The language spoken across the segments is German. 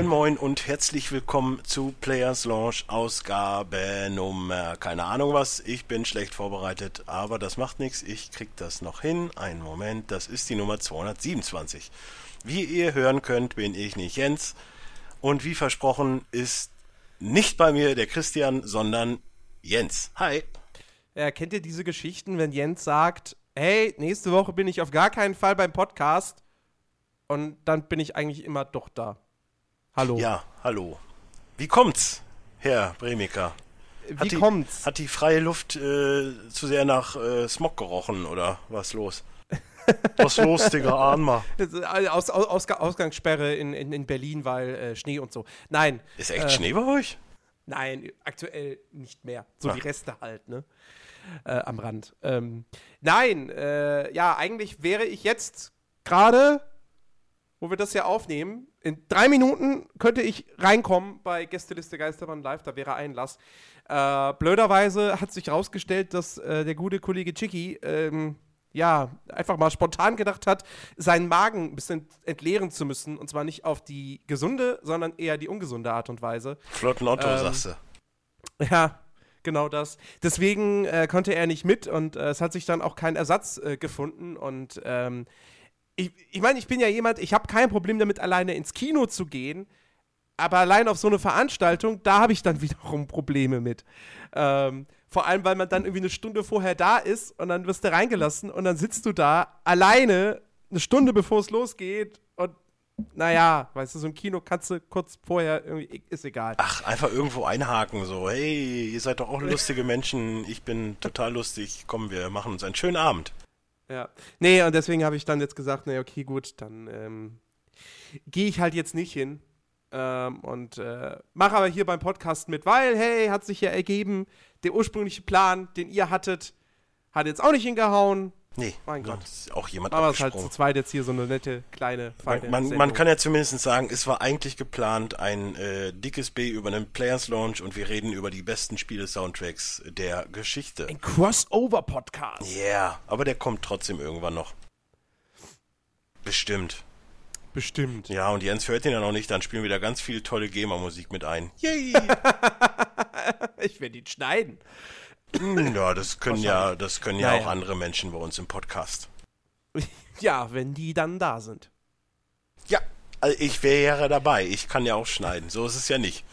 Moin Moin und herzlich willkommen zu Players Launch Ausgabe Nummer keine Ahnung was. Ich bin schlecht vorbereitet, aber das macht nichts. Ich krieg das noch hin. Einen Moment, das ist die Nummer 227. Wie ihr hören könnt, bin ich nicht Jens. Und wie versprochen ist nicht bei mir der Christian, sondern Jens. Hi. Ja, kennt ihr diese Geschichten, wenn Jens sagt, hey, nächste Woche bin ich auf gar keinen Fall beim Podcast und dann bin ich eigentlich immer doch da. Hallo. Ja, hallo. Wie kommt's, Herr Bremiker? Wie Hat die, kommt's? Hat die freie Luft äh, zu sehr nach äh, Smog gerochen oder was los? was los, Digga. Das ist, äh, Aus, aus, Ausga- Ausgangssperre in, in, in Berlin, weil äh, Schnee und so. Nein. Ist echt äh, Schnee bei euch? Nein, aktuell nicht mehr. So Ah. die Reste halt, ne? Äh, am Rand. Ähm, nein, äh, ja, eigentlich wäre ich jetzt gerade, wo wir das ja aufnehmen, in drei Minuten könnte ich reinkommen bei Gästeliste Geisterbahn Live, da wäre Einlass. Äh, blöderweise hat sich rausgestellt, dass äh, der gute Kollege Chicky, ähm, ja, einfach mal spontan gedacht hat, seinen Magen ein bisschen entleeren zu müssen. Und zwar nicht auf die gesunde, sondern eher die ungesunde Art und Weise. Flotten Otto, ähm, sagst du. Ja, genau das. Deswegen äh, konnte er nicht mit und äh, es hat sich dann auch kein Ersatz äh, gefunden. Und ähm, ich, ich meine, ich bin ja jemand, ich habe kein Problem damit, alleine ins Kino zu gehen. Aber allein auf so eine Veranstaltung, da habe ich dann wiederum Probleme mit. Ähm, vor allem, weil man dann irgendwie eine Stunde vorher da ist und dann wirst du reingelassen und dann sitzt du da alleine eine Stunde bevor es losgeht und naja, weißt du, so im Kino kannst du kurz vorher irgendwie, ist egal. Ach, einfach irgendwo einhaken, so, hey, ihr seid doch auch lustige Menschen, ich bin total lustig, komm, wir machen uns einen schönen Abend. Ja. Nee, und deswegen habe ich dann jetzt gesagt, nee, okay, gut, dann ähm, gehe ich halt jetzt nicht hin. Ähm, und äh, mache aber hier beim Podcast mit, weil, hey, hat sich ja ergeben, der ursprüngliche Plan, den ihr hattet, hat jetzt auch nicht hingehauen. Nee, Mein Gott. ist auch jemand Aber es ist halt zu zweit jetzt hier so eine nette, kleine, feine Man, man, man kann ja zumindest sagen, es war eigentlich geplant ein äh, dickes B über einen Players Launch und wir reden über die besten Spiele-Soundtracks der Geschichte. Ein Crossover-Podcast. Ja, yeah, aber der kommt trotzdem irgendwann noch. Bestimmt. Bestimmt. Ja, und Jens hört ihn ja noch nicht, dann spielen wir da ganz viel tolle GEMA-Musik mit ein. Yay! Ich werde ihn schneiden. Hm, ja, das können ja, das können ja, Ja, auch ja. andere Menschen bei uns im Podcast. Ja, wenn die dann da sind. Ja, also ich wäre dabei. Ich kann ja auch schneiden. So ist es ja nicht.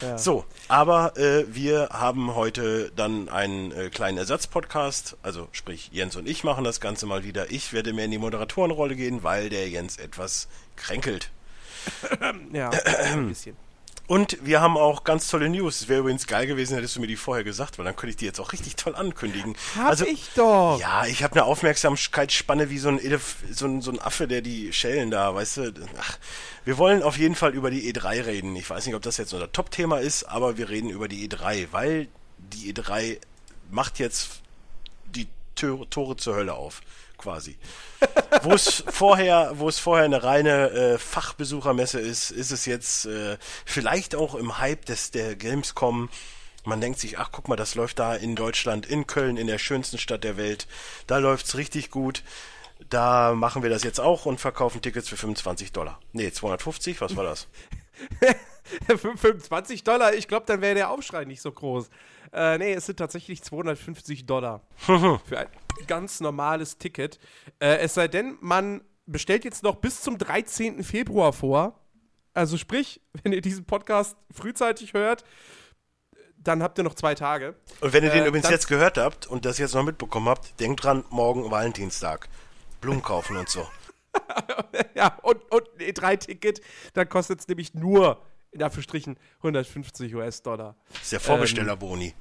Ja. So, aber äh, wir haben heute dann einen äh, kleinen Ersatzpodcast. Also sprich, Jens und ich machen das Ganze mal wieder. Ich werde mehr in die Moderatorenrolle gehen, weil der Jens etwas kränkelt. Ja, ein bisschen. Und wir haben auch ganz tolle News. Es wäre übrigens geil gewesen, hättest du mir die vorher gesagt, weil dann könnte ich die jetzt auch richtig toll ankündigen. Hab ich doch. Ja, ich habe eine Aufmerksamkeitsspanne wie so ein, Elef so, ein, so ein Affe, der die Schellen da, weißt du. Ach, wir wollen auf jeden Fall über die E3 reden. Ich weiß nicht, ob das jetzt unser Top-Thema ist, aber wir reden über die E3, weil die E3 macht jetzt die Tore zur Hölle auf, quasi. wo es vorher, wo es vorher eine reine äh, Fachbesuchermesse ist, ist es jetzt äh, vielleicht auch im Hype des der Gamescom. Man denkt sich, ach guck mal, das läuft da in Deutschland, in Köln, in der schönsten Stadt der Welt. Da läuft's richtig gut. Da machen wir das jetzt auch und verkaufen Tickets für 25 Dollar. Nee, 250, was war das? 25 Dollar, ich glaube, dann wäre der Aufschrei nicht so groß. Äh, nee, es sind tatsächlich 250 Dollar für ein ganz normales Ticket. Äh, es sei denn, man bestellt jetzt noch bis zum 13. Februar vor. Also sprich, wenn ihr diesen Podcast frühzeitig hört, dann habt ihr noch zwei Tage. Und wenn ihr den Äh, übrigens jetzt gehört habt und das jetzt noch mitbekommen habt, denkt dran, morgen Valentinstag. Blumen kaufen und so. ja, und, und ein E3-Ticket, dann kostet es nämlich nur, in Anführungsstrichen, 150 US-Dollar. Das ist der Vorbestellerboni.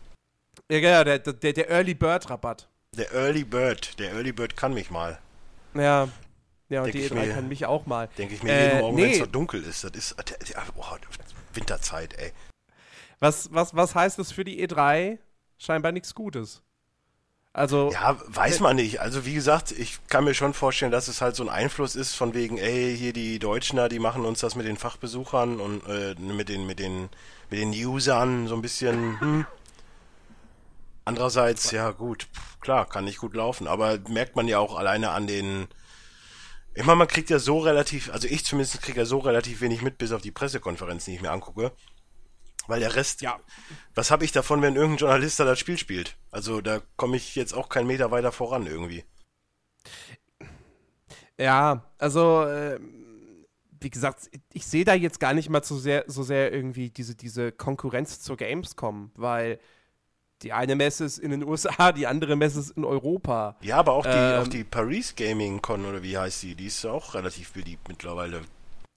Ja, ja, der, der, der Early Bird-Rabatt. Der Early Bird. Der Early Bird kann mich mal. Ja. Ja, und Denk die ich E3 mir- kann mich auch mal. Denke ich mir Äh, jeden Morgen, wenn es nee. so dunkel ist. Das ist oh, Winterzeit, ey. Was, was, was heißt das für die E3? Scheinbar nichts Gutes. Also, Ja, weiß man nicht. Also wie gesagt, ich kann mir schon vorstellen, dass es halt so ein Einfluss ist von wegen, ey, hier die Deutschen da, die machen uns das mit den Fachbesuchern und äh, mit den mit den mit den Usern so ein bisschen. Hm. Andererseits, ja gut, klar, kann nicht gut laufen, aber merkt man ja auch alleine an den Ich meine, man kriegt ja so relativ, also ich zumindest kriege ja so relativ wenig mit, bis auf die Pressekonferenzen, die ich mir angucke. Weil der Rest, ja. was habe ich davon, wenn irgendein Journalist da das Spiel spielt? Also da komme ich jetzt auch keinen Meter weiter voran irgendwie. Ja, also äh, wie gesagt, ich sehe da jetzt gar nicht mal so sehr, so sehr irgendwie diese, diese Konkurrenz zur Gamescom, weil die eine Messe ist in den USA, die andere Messe ist in Europa. Ja, aber auch die, ähm, auch die Paris Gaming Con oder wie heißt die, die ist auch relativ beliebt mittlerweile.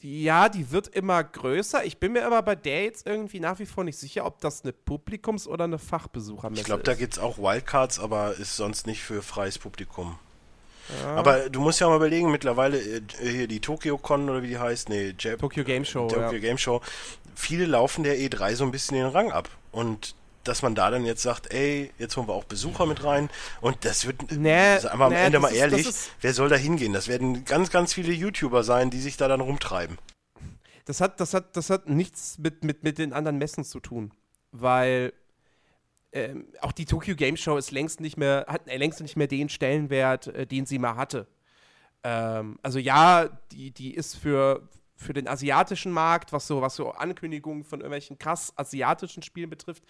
Ja, die wird immer größer. Ich bin mir aber bei der jetzt irgendwie nach wie vor nicht sicher, ob das eine Publikums- oder eine Fachbesuchermesse ist. Ich glaube, da gibt es auch Wildcards, aber ist sonst nicht für freies Publikum. Ja. Aber du musst ja mal überlegen, mittlerweile äh, hier die Tokyo Con oder wie die heißt, nee, Jap Tokyo Game Show. Tokyo ja. Game Show. Viele laufen der E3 so ein bisschen den Rang ab. Und dass man da dann jetzt sagt, ey, jetzt holen wir auch Besucher mit rein und das wird, nee, also aber am nee, Ende mal ist, ehrlich, wer soll da hingehen? Das werden ganz, ganz viele YouTuber sein, die sich da dann rumtreiben. Das hat, das hat, das hat nichts mit, mit, mit den anderen Messen zu tun, weil ähm, auch die Tokyo Game Show ist längst nicht mehr, hat äh, längst nicht mehr den Stellenwert, äh, den sie mal hatte. Ähm, also ja, die, die ist für, für den asiatischen Markt, was so, was so Ankündigungen von irgendwelchen krass asiatischen Spielen betrifft,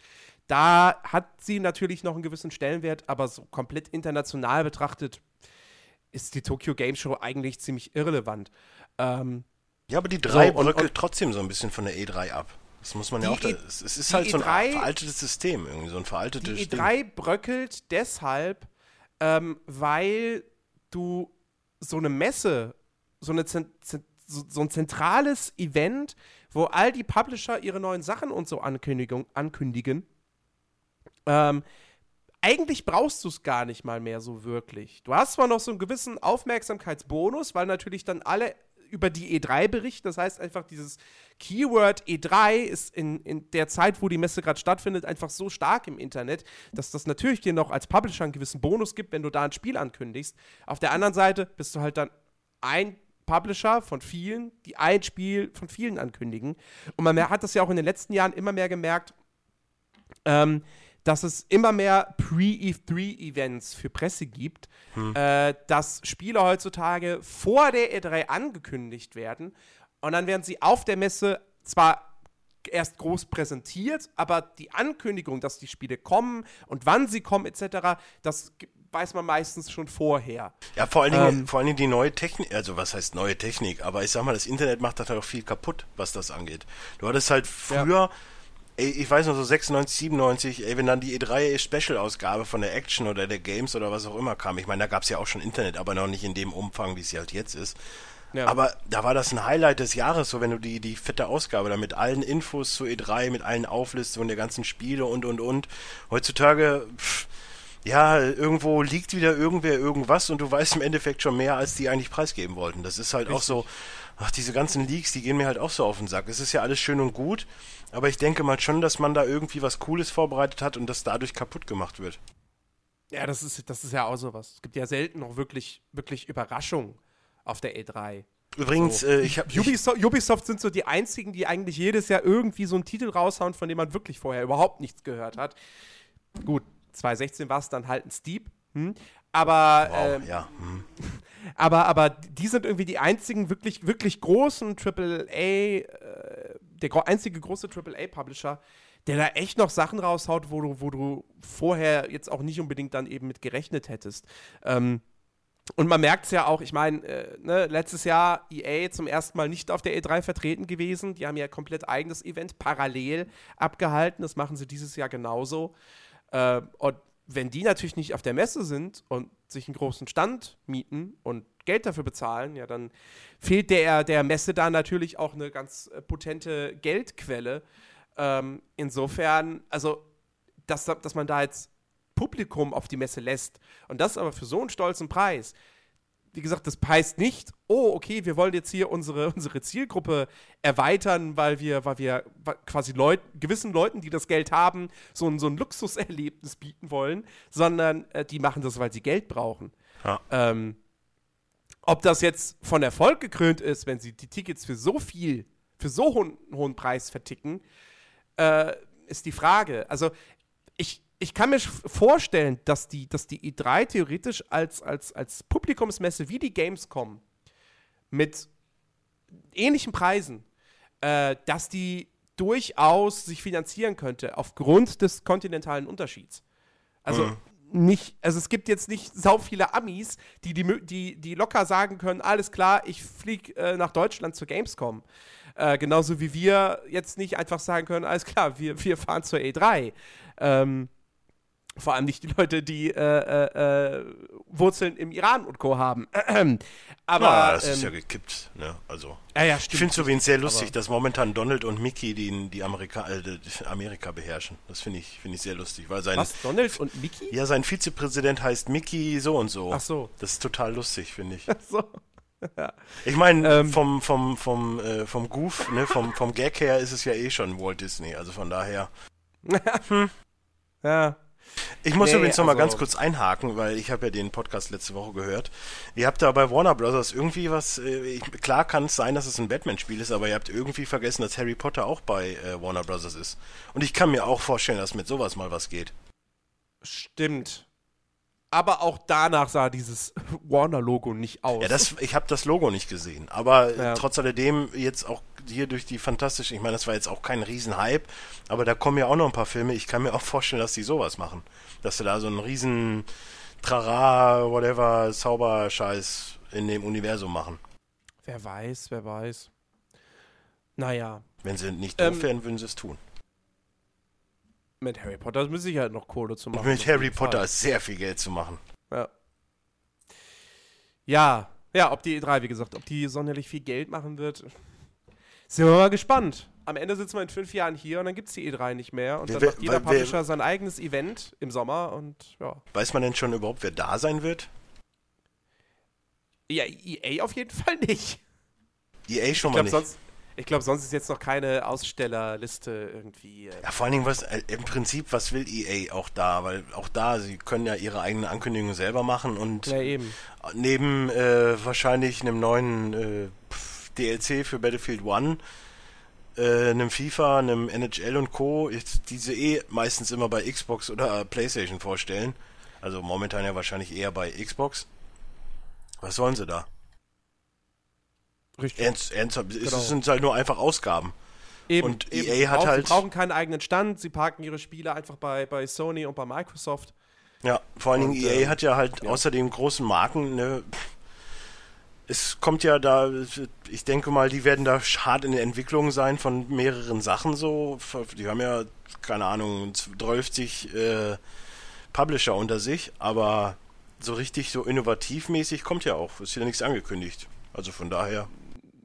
da hat sie natürlich noch einen gewissen Stellenwert, aber so komplett international betrachtet ist die Tokyo Game Show eigentlich ziemlich irrelevant. Ähm, ja, aber die 3 so, bröckelt trotzdem so ein bisschen von der E3 ab. Das muss man ja auch. Da, e es, ist halt E3, so ein veraltetes System, irgendwie so ein veraltetes Die E3 Ding. bröckelt deshalb, ähm, weil du so eine Messe, so, eine so, so, ein zentrales Event, wo all die Publisher ihre neuen Sachen und so ankündigen, ankündigen ähm, eigentlich brauchst du es gar nicht mal mehr so wirklich. Du hast zwar noch so einen gewissen Aufmerksamkeitsbonus, weil natürlich dann alle über die E3 berichten. Das heißt einfach, dieses Keyword E3 ist in, in der Zeit, wo die Messe gerade stattfindet, einfach so stark im Internet, dass das natürlich dir noch als Publisher einen gewissen Bonus gibt, wenn du da ein Spiel ankündigst. Auf der anderen Seite bist du halt dann ein Publisher von vielen, die ein Spiel von vielen ankündigen. Und man hat das ja auch in den letzten Jahren immer mehr gemerkt, ähm, dass es immer mehr Pre-E3-Events für Presse gibt, hm. äh, dass Spiele heutzutage vor der E3 angekündigt werden und dann werden sie auf der Messe zwar erst groß präsentiert, aber die Ankündigung, dass die Spiele kommen und wann sie kommen etc., das weiß man meistens schon vorher. Ja, vor allen Dingen, ähm, vor allen Dingen die neue Technik, also was heißt neue Technik, aber ich sag mal, das Internet macht halt auch viel kaputt, was das angeht. Du hattest halt früher ja ey, ich weiß noch so 96, 97, ey, wenn dann die E3 Special-Ausgabe von der Action oder der Games oder was auch immer kam, ich meine, da gab es ja auch schon Internet, aber noch nicht in dem Umfang, wie es halt jetzt ist. Ja. Aber da war das ein Highlight des Jahres, so wenn du die, die fette Ausgabe da mit allen Infos zu E3, mit allen Auflistungen der ganzen Spiele und und und. Heutzutage, pff, ja, irgendwo liegt wieder irgendwer irgendwas und du weißt im Endeffekt schon mehr, als die eigentlich preisgeben wollten. Das ist halt Richtig. auch so, ach, diese ganzen Leaks, die gehen mir halt auch so auf den Sack. Es ist ja alles schön und gut, aber ich denke mal schon, dass man da irgendwie was Cooles vorbereitet hat und das dadurch kaputt gemacht wird. Ja, das ist, das ist ja auch sowas. Es gibt ja selten noch wirklich, wirklich Überraschungen auf der E3. Übrigens, so. äh, ich habe Ubisoft, Ubisoft sind so die einzigen, die eigentlich jedes Jahr irgendwie so einen Titel raushauen, von dem man wirklich vorher überhaupt nichts gehört hat. Gut, 2016 war es dann halt ein Steep, hm? aber wow, ähm, ja. Hm. aber aber die sind irgendwie die einzigen wirklich wirklich großen AAA äh, der einzige große AAA-Publisher, der da echt noch Sachen raushaut, wo du, wo du vorher jetzt auch nicht unbedingt dann eben mit gerechnet hättest. Ähm, und man merkt es ja auch, ich meine, äh, ne, letztes Jahr EA zum ersten Mal nicht auf der E3 vertreten gewesen. Die haben ja komplett eigenes Event parallel abgehalten. Das machen sie dieses Jahr genauso. Äh, und wenn die natürlich nicht auf der Messe sind und sich einen großen Stand mieten und Geld dafür bezahlen, ja, dann fehlt der, der Messe da natürlich auch eine ganz äh, potente Geldquelle. Ähm, insofern, also, dass, dass man da jetzt Publikum auf die Messe lässt und das aber für so einen stolzen Preis, wie gesagt, das heißt nicht, oh, okay, wir wollen jetzt hier unsere, unsere Zielgruppe erweitern, weil wir, weil wir quasi Leut, gewissen Leuten, die das Geld haben, so ein, so ein Luxuserlebnis bieten wollen, sondern äh, die machen das, weil sie Geld brauchen. Ja. Ähm, ob das jetzt von Erfolg gekrönt ist, wenn sie die Tickets für so viel, für so hohen, hohen Preis verticken, äh, ist die Frage. Also ich, ich kann mir vorstellen, dass die, dass die E3 theoretisch als, als, als Publikumsmesse wie die Gamescom mit ähnlichen Preisen, äh, dass die durchaus sich finanzieren könnte aufgrund des kontinentalen Unterschieds. Also Mhm. nicht, also es gibt jetzt nicht sau viele Amis, die, die, die, die locker sagen können, alles klar, ich fliege äh, nach Deutschland zur Gamescom. Äh, genauso wie wir jetzt nicht einfach sagen können, alles klar, wir, wir fahren zur E3. Ähm, vor allem nicht die Leute, die äh, äh, äh, Wurzeln im Iran und Co. haben. Aber ja, das ist ähm, ja gekippt. Ne? Also, ja, ja, ich stimmt. finde es übrigens sehr lustig, dass momentan Donald und Mickey die, die Amerika, äh, Amerika beherrschen. Das finde ich, finde ich sehr lustig, weil sein, Was? Donald und Mickey? ja, sein Vizepräsident heißt Mickey so und so. Ach so. Das ist total lustig, finde ich. so. Ich meine, Ähm. vom, vom, vom, äh, vom Goof, ne, vom, vom Gag her ist es ja eh schon Walt Disney. Also von daher. Ja. Ich muss Nee, übrigens noch mal also- ganz kurz einhaken, weil ich habe ja den Podcast letzte Woche gehört. Ihr habt da bei Warner Brothers irgendwie was, äh, ich, klar kann es sein, dass es ein Batman-Spiel ist, aber ihr habt irgendwie vergessen, dass Harry Potter auch bei äh, Warner Brothers ist. Und ich kann mir auch vorstellen, dass mit sowas mal was geht. Stimmt. Aber auch danach sah dieses Warner-Logo nicht aus. Ja, das, ich habe das Logo nicht gesehen, aber äh, Ja. trotz alledem jetzt auch hier durch die fantastische, ich meine, das war jetzt auch kein Riesenhype, aber da kommen ja auch noch ein paar Filme. Ich kann mir auch vorstellen, dass die sowas machen, dass sie da so einen riesen Trara, whatever, Zauberscheiß in dem Universum machen. wer weiß, wer weiß. Naja, Wenn sie nicht doof Ähm, wären, würden sie es tun. mit Harry Potter ist mit Sicherheit noch Kohle zu machen. Mit Harry Potter ist sehr viel Geld zu machen. Ja. Ja, ja, ob die E3, wie gesagt, ob die sonderlich viel Geld machen wird, sind wir mal gespannt. Am Ende sitzen wir in fünf Jahren hier und dann gibt es die E3 nicht mehr und Wer- dann wer- macht jeder wer- Publisher sein eigenes Event im Sommer und ja. Weiß man denn schon überhaupt, wer da sein wird? Ja, EA auf jeden Fall nicht. EA schon Ich mal glaube, nicht. sonst, ich glaub, sonst ist jetzt noch keine Ausstellerliste irgendwie. äh, Ja, vor allen Dingen, was äh, im Prinzip, was will EA auch da? Weil auch da, sie können ja ihre eigenen Ankündigungen selber machen und Ja, eben. neben äh, wahrscheinlich einem neuen äh, DLC für Battlefield One, äh, einem FIFA, einem NHL und Co., diese eh meistens immer bei Xbox oder Playstation vorstellen. Also momentan ja wahrscheinlich eher bei Xbox. Was sollen sie da? Richtig. Ernst, ernsthaft, es Genau. sind halt nur einfach Ausgaben. Eben, Und eben. EA Sie hat brauchen, halt- Sie brauchen keinen eigenen Stand, sie parken ihre Spiele einfach bei, bei Sony und bei Microsoft. Ja, vor allen Dingen EA ähm, hat ja halt ja. außer den großen Marken, ne, es kommt ja da, ich denke mal, die werden da hart in der Entwicklung sein von mehreren Sachen so. Die haben ja, keine Ahnung, 12 äh, Publisher unter sich, aber so richtig so innovativmäßig kommt ja auch. Ist ja nichts angekündigt. Also von daher.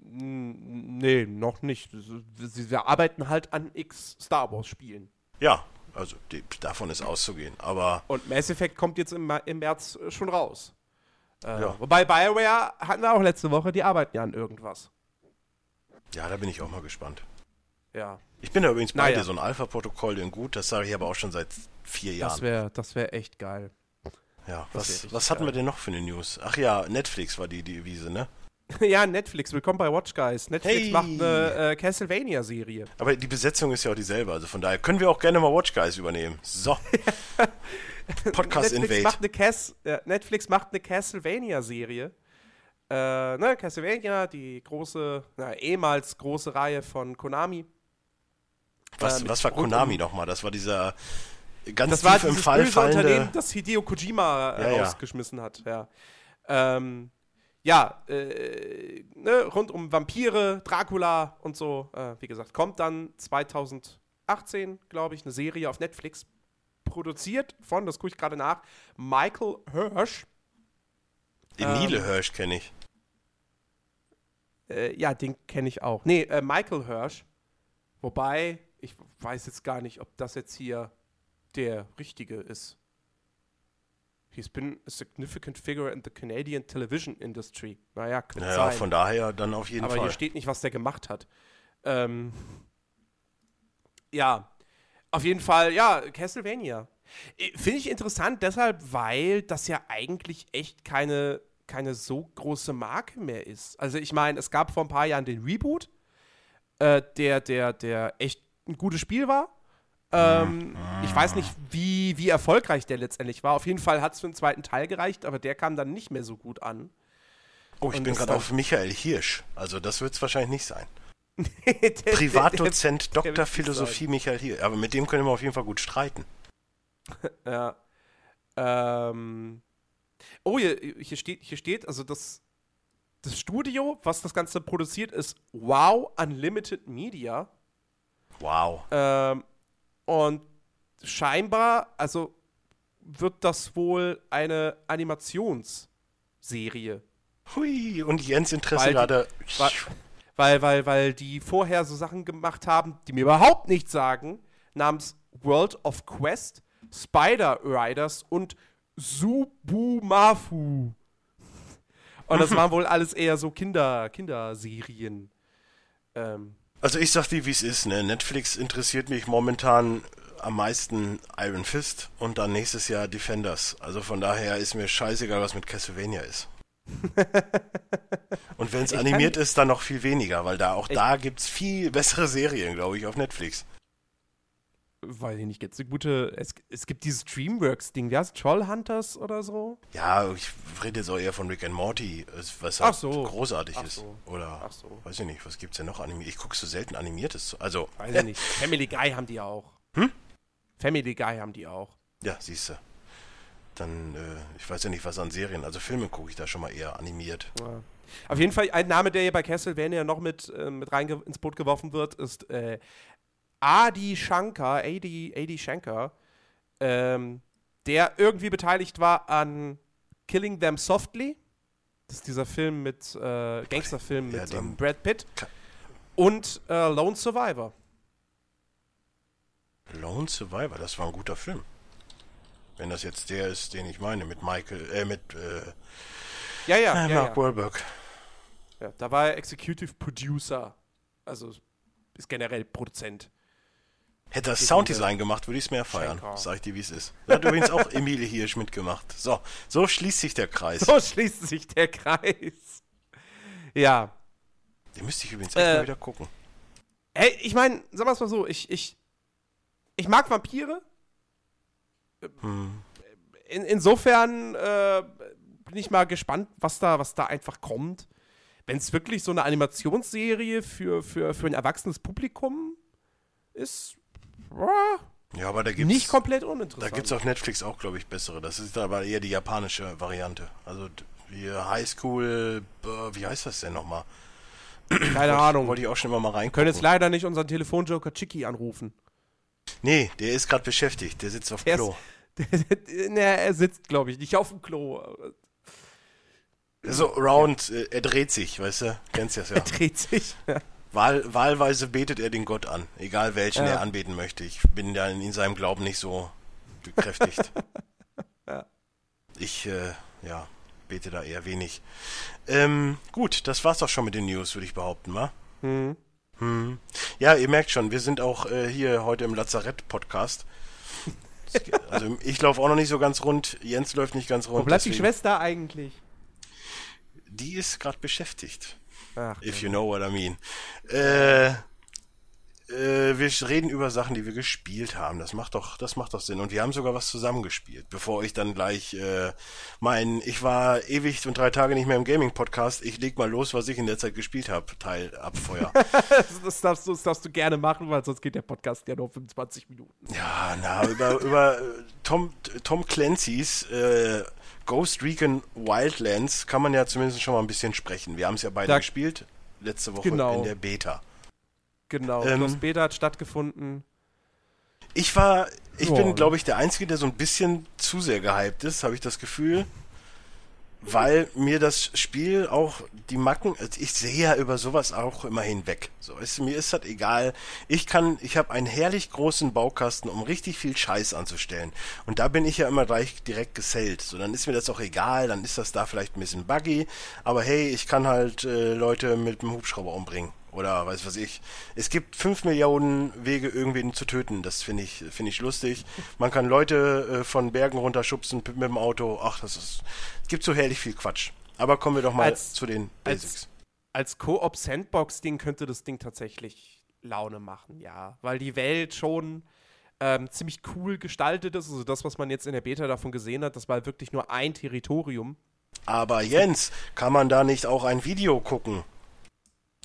Nee, noch nicht. Sie, arbeiten halt an X Star Wars Spielen. Ja, also die, davon ist auszugehen. Aber Und Mass Effect kommt jetzt im, im März äh, schon raus. Äh, Ja. Wobei BioWare hatten wir auch letzte Woche, die arbeiten ja an irgendwas. ja, da bin ich auch mal gespannt. Ja, Ich bin da übrigens bei Naja. dir, so ein Alpha-Protokoll, denn gut, das sage ich aber auch schon seit vier Jahren. das wäre das wär echt geil. Ja, Das was, was hatten wir geil. denn noch für eine News? Ach ja, Netflix war die Devise, ne? ja, Netflix, willkommen bei Watch Guys. Netflix Hey. macht eine äh, Castlevania-Serie. Aber die Besetzung ist ja auch dieselbe, also von daher können wir auch gerne mal Watch Guys übernehmen. So. Podcast Netflix Invade. macht eine Cas ja, Netflix macht eine Castlevania-Serie. Äh, ne, Castlevania, die große, na, ehemals große Reihe von Konami. Was, äh, was war Konami nochmal? Das war dieser ganz Das war tief im Fall böse Unternehmen, fallende. das Hideo Kojima äh, Ja, ja. rausgeschmissen hat. Ja, ähm, ja äh, ne, rund um Vampire, Dracula und so. Äh, wie gesagt, kommt dann 2018, glaube ich, eine Serie auf Netflix. Produziert von, das gucke ich gerade nach, Michael Hirsch. Emile ähm, Hirsch kenne ich. Äh, ja, den kenne ich auch. Nee, äh, Michael Hirsch. Wobei, ich weiß jetzt gar nicht, ob das jetzt hier der richtige ist. He's been a significant figure in the Canadian television industry. Naja, Naja, sein. von daher dann auf jeden Aber Fall. hier steht nicht, was der gemacht hat. Ähm, ja, auf jeden Fall, ja, Castlevania. Äh, Finde ich interessant deshalb, weil das ja eigentlich echt keine, keine so große Marke mehr ist. Also ich meine, es gab vor ein paar Jahren den Reboot, äh, der, der, der echt ein gutes Spiel war. Ähm, ich weiß nicht, wie, wie erfolgreich der letztendlich war. Auf jeden Fall hat es für den zweiten Teil gereicht, aber der kam dann nicht mehr so gut an. Oh, ich Und bin gerade auf Michael Hirsch. Also das wird es wahrscheinlich nicht sein. Der- Privatdozent, der- der nicht Philosophie Michael Hirsch. Aber mit dem können wir auf jeden Fall gut streiten. Ja. Ähm. Oh, hier, hier, steht, hier steht, also das, das Studio, was das Ganze produziert, ist Wow Unlimited Media. Wow. Ähm, und scheinbar, also wird das wohl eine Animationsserie. Hui, und Jens Interesse Weil die- gerade. wa- Weil, weil, weil die vorher so Sachen gemacht haben, die mir überhaupt nichts sagen, namens World of Quest, Spider Riders und Subumafu. Und das waren wohl alles eher so Kinder, Kinderserien. Ähm, Also ich sag dir, wie es ist, ne? Netflix interessiert mich momentan am meisten Iron Fist und dann nächstes Jahr Defenders. Also von daher ist mir scheißegal, was mit Castlevania ist. und wenn es animiert kann- ist, dann noch viel weniger, weil da auch Ich- da gibt's viel bessere Serien, glaube ich, auf Netflix. Weiß ich nicht, gibt's eine gute. Es, es gibt dieses Dreamworks-Ding, wie heißt Trollhunters oder so? Ja, ich rede jetzt auch eher von Rick and Morty, was halt so. großartig Ach ist. so. Oder Ach so. weiß ich nicht, was gibt's denn noch animiert? Ich gucke so selten animiertes. Also, Weiß ich nicht. Family Guy haben die auch. Hm? Family Guy haben die auch. ja, siehst du. Dann, äh, ich weiß ja nicht, was an Serien, also Filme gucke ich da schon mal eher animiert. Ja. Auf jeden Fall ein Name, der hier bei Castlevania noch mit, äh, mit rein ins Boot geworfen wird, ist äh, Adi Shankar, Adi, Adi Shankar, ähm, der irgendwie beteiligt war an Killing Them Softly. Das ist dieser Film mit, äh, Gangsterfilm Ja, mit ähm, Brad Pitt. Und äh, Lone Survivor. Lone Survivor, das war ein guter Film. Wenn das jetzt der ist, den ich meine, mit Michael, äh, mit äh, Ja, ja, äh, ja, Mark ja. Wahlberg. ja. Da war er Executive Producer. Also ist generell Produzent. Hätte das Sounddesign gemacht, würde ich es mehr feiern. Schenker. Sag ich dir, wie es ist. Da hat übrigens auch Emilie Hirsch mitgemacht. So, so schließt sich der Kreis. So schließt sich der Kreis. Ja. Den müsste ich übrigens echt Äh, mal wieder gucken. Ey, ich meine, sagen wir es mal so, ich, ich, ich mag Vampire. Hm. In, insofern äh, bin ich mal gespannt, was da, was da einfach kommt. Wenn es wirklich so eine Animationsserie für, für, für ein erwachsenes Publikum ist, ja, Ja, aber da gibt's, nicht komplett da uninteressant. gibt's auf Netflix auch, glaube ich, bessere. Das ist aber eher die japanische Variante. Also wie Highschool, äh, wie heißt das denn nochmal? Keine Ahnung. Wollte ich auch schon immer mal Wir reingucken. können jetzt leider nicht unseren Telefonjoker Chiki anrufen. Nee, der ist gerade beschäftigt. Der sitzt auf Der Klo. ne, er sitzt, glaube ich, nicht auf dem Klo. So, round, äh, er dreht sich, weißt du? Kennst du das ja. Er dreht sich. Wahl, wahlweise betet er den Gott an, egal welchen Ja. er anbeten möchte. Ich bin da in, in seinem Glauben nicht so gekräftigt. Ja. Ich, äh, ja, bete da eher wenig. Ähm, gut, das war's doch schon mit den News, würde ich behaupten, wa? Hm. Hm. Ja, ihr merkt schon, wir sind auch äh, hier heute im Lazarett-Podcast. Also ich laufe auch noch nicht so ganz rund, Jens läuft nicht ganz rund. Wo bleibt die deswegen- Schwester eigentlich? Die ist gerade beschäftigt. Ach, If you know what I mean. Äh, äh, wir reden über Sachen, die wir gespielt haben. Das macht doch, das macht doch Sinn. Und wir haben sogar was zusammengespielt. Bevor ich dann gleich äh, mein, ich war ewig und drei Tage nicht mehr im Gaming-Podcast. Ich leg mal los, was ich in der Zeit gespielt habe. Teil abfeuer. das, darfst, du- das darfst du gerne machen, weil sonst geht der Podcast ja nur 25 Minuten. ja, na, über, über äh, Tom, Tom Clancy's äh, Ghost Recon Wildlands kann man ja zumindest schon mal ein bisschen sprechen. Wir haben es ja beide Da- gespielt. Letzte Woche Genau. in der Beta. Genau. Ähm, das Beta hat stattgefunden. Ich war, ich Ja. bin, glaube ich, der Einzige, der so ein bisschen zu sehr gehypt ist, habe ich das Gefühl. Weil mir das Spiel auch die Macken, also ich sehe ja über sowas auch immer hinweg. So ist mir ist das egal. Ich kann, ich habe einen herrlich großen Baukasten, um richtig viel Scheiß anzustellen. Und da bin ich ja immer gleich direkt gesellt. So, dann ist mir das auch egal, dann ist das da vielleicht ein bisschen buggy. Aber hey, ich kann halt äh, Leute mit dem Hubschrauber umbringen. Oder weiß was ich. Es gibt fünf Millionen Wege, irgendwen zu töten. Das finde ich, finde ich lustig. Man kann Leute äh, von Bergen runterschubsen mit dem Auto. Ach, das ist. Es gibt so herrlich viel Quatsch. Aber kommen wir doch mal Als- zu den als- Basics. Als Koop-Sandbox-Ding könnte das Ding tatsächlich Laune machen, ja. Weil die Welt schon ähm, ziemlich cool gestaltet ist. Also das, was man jetzt in der Beta davon gesehen hat, das war wirklich nur ein Territorium. Aber Jens, kann man da nicht auch ein Video gucken?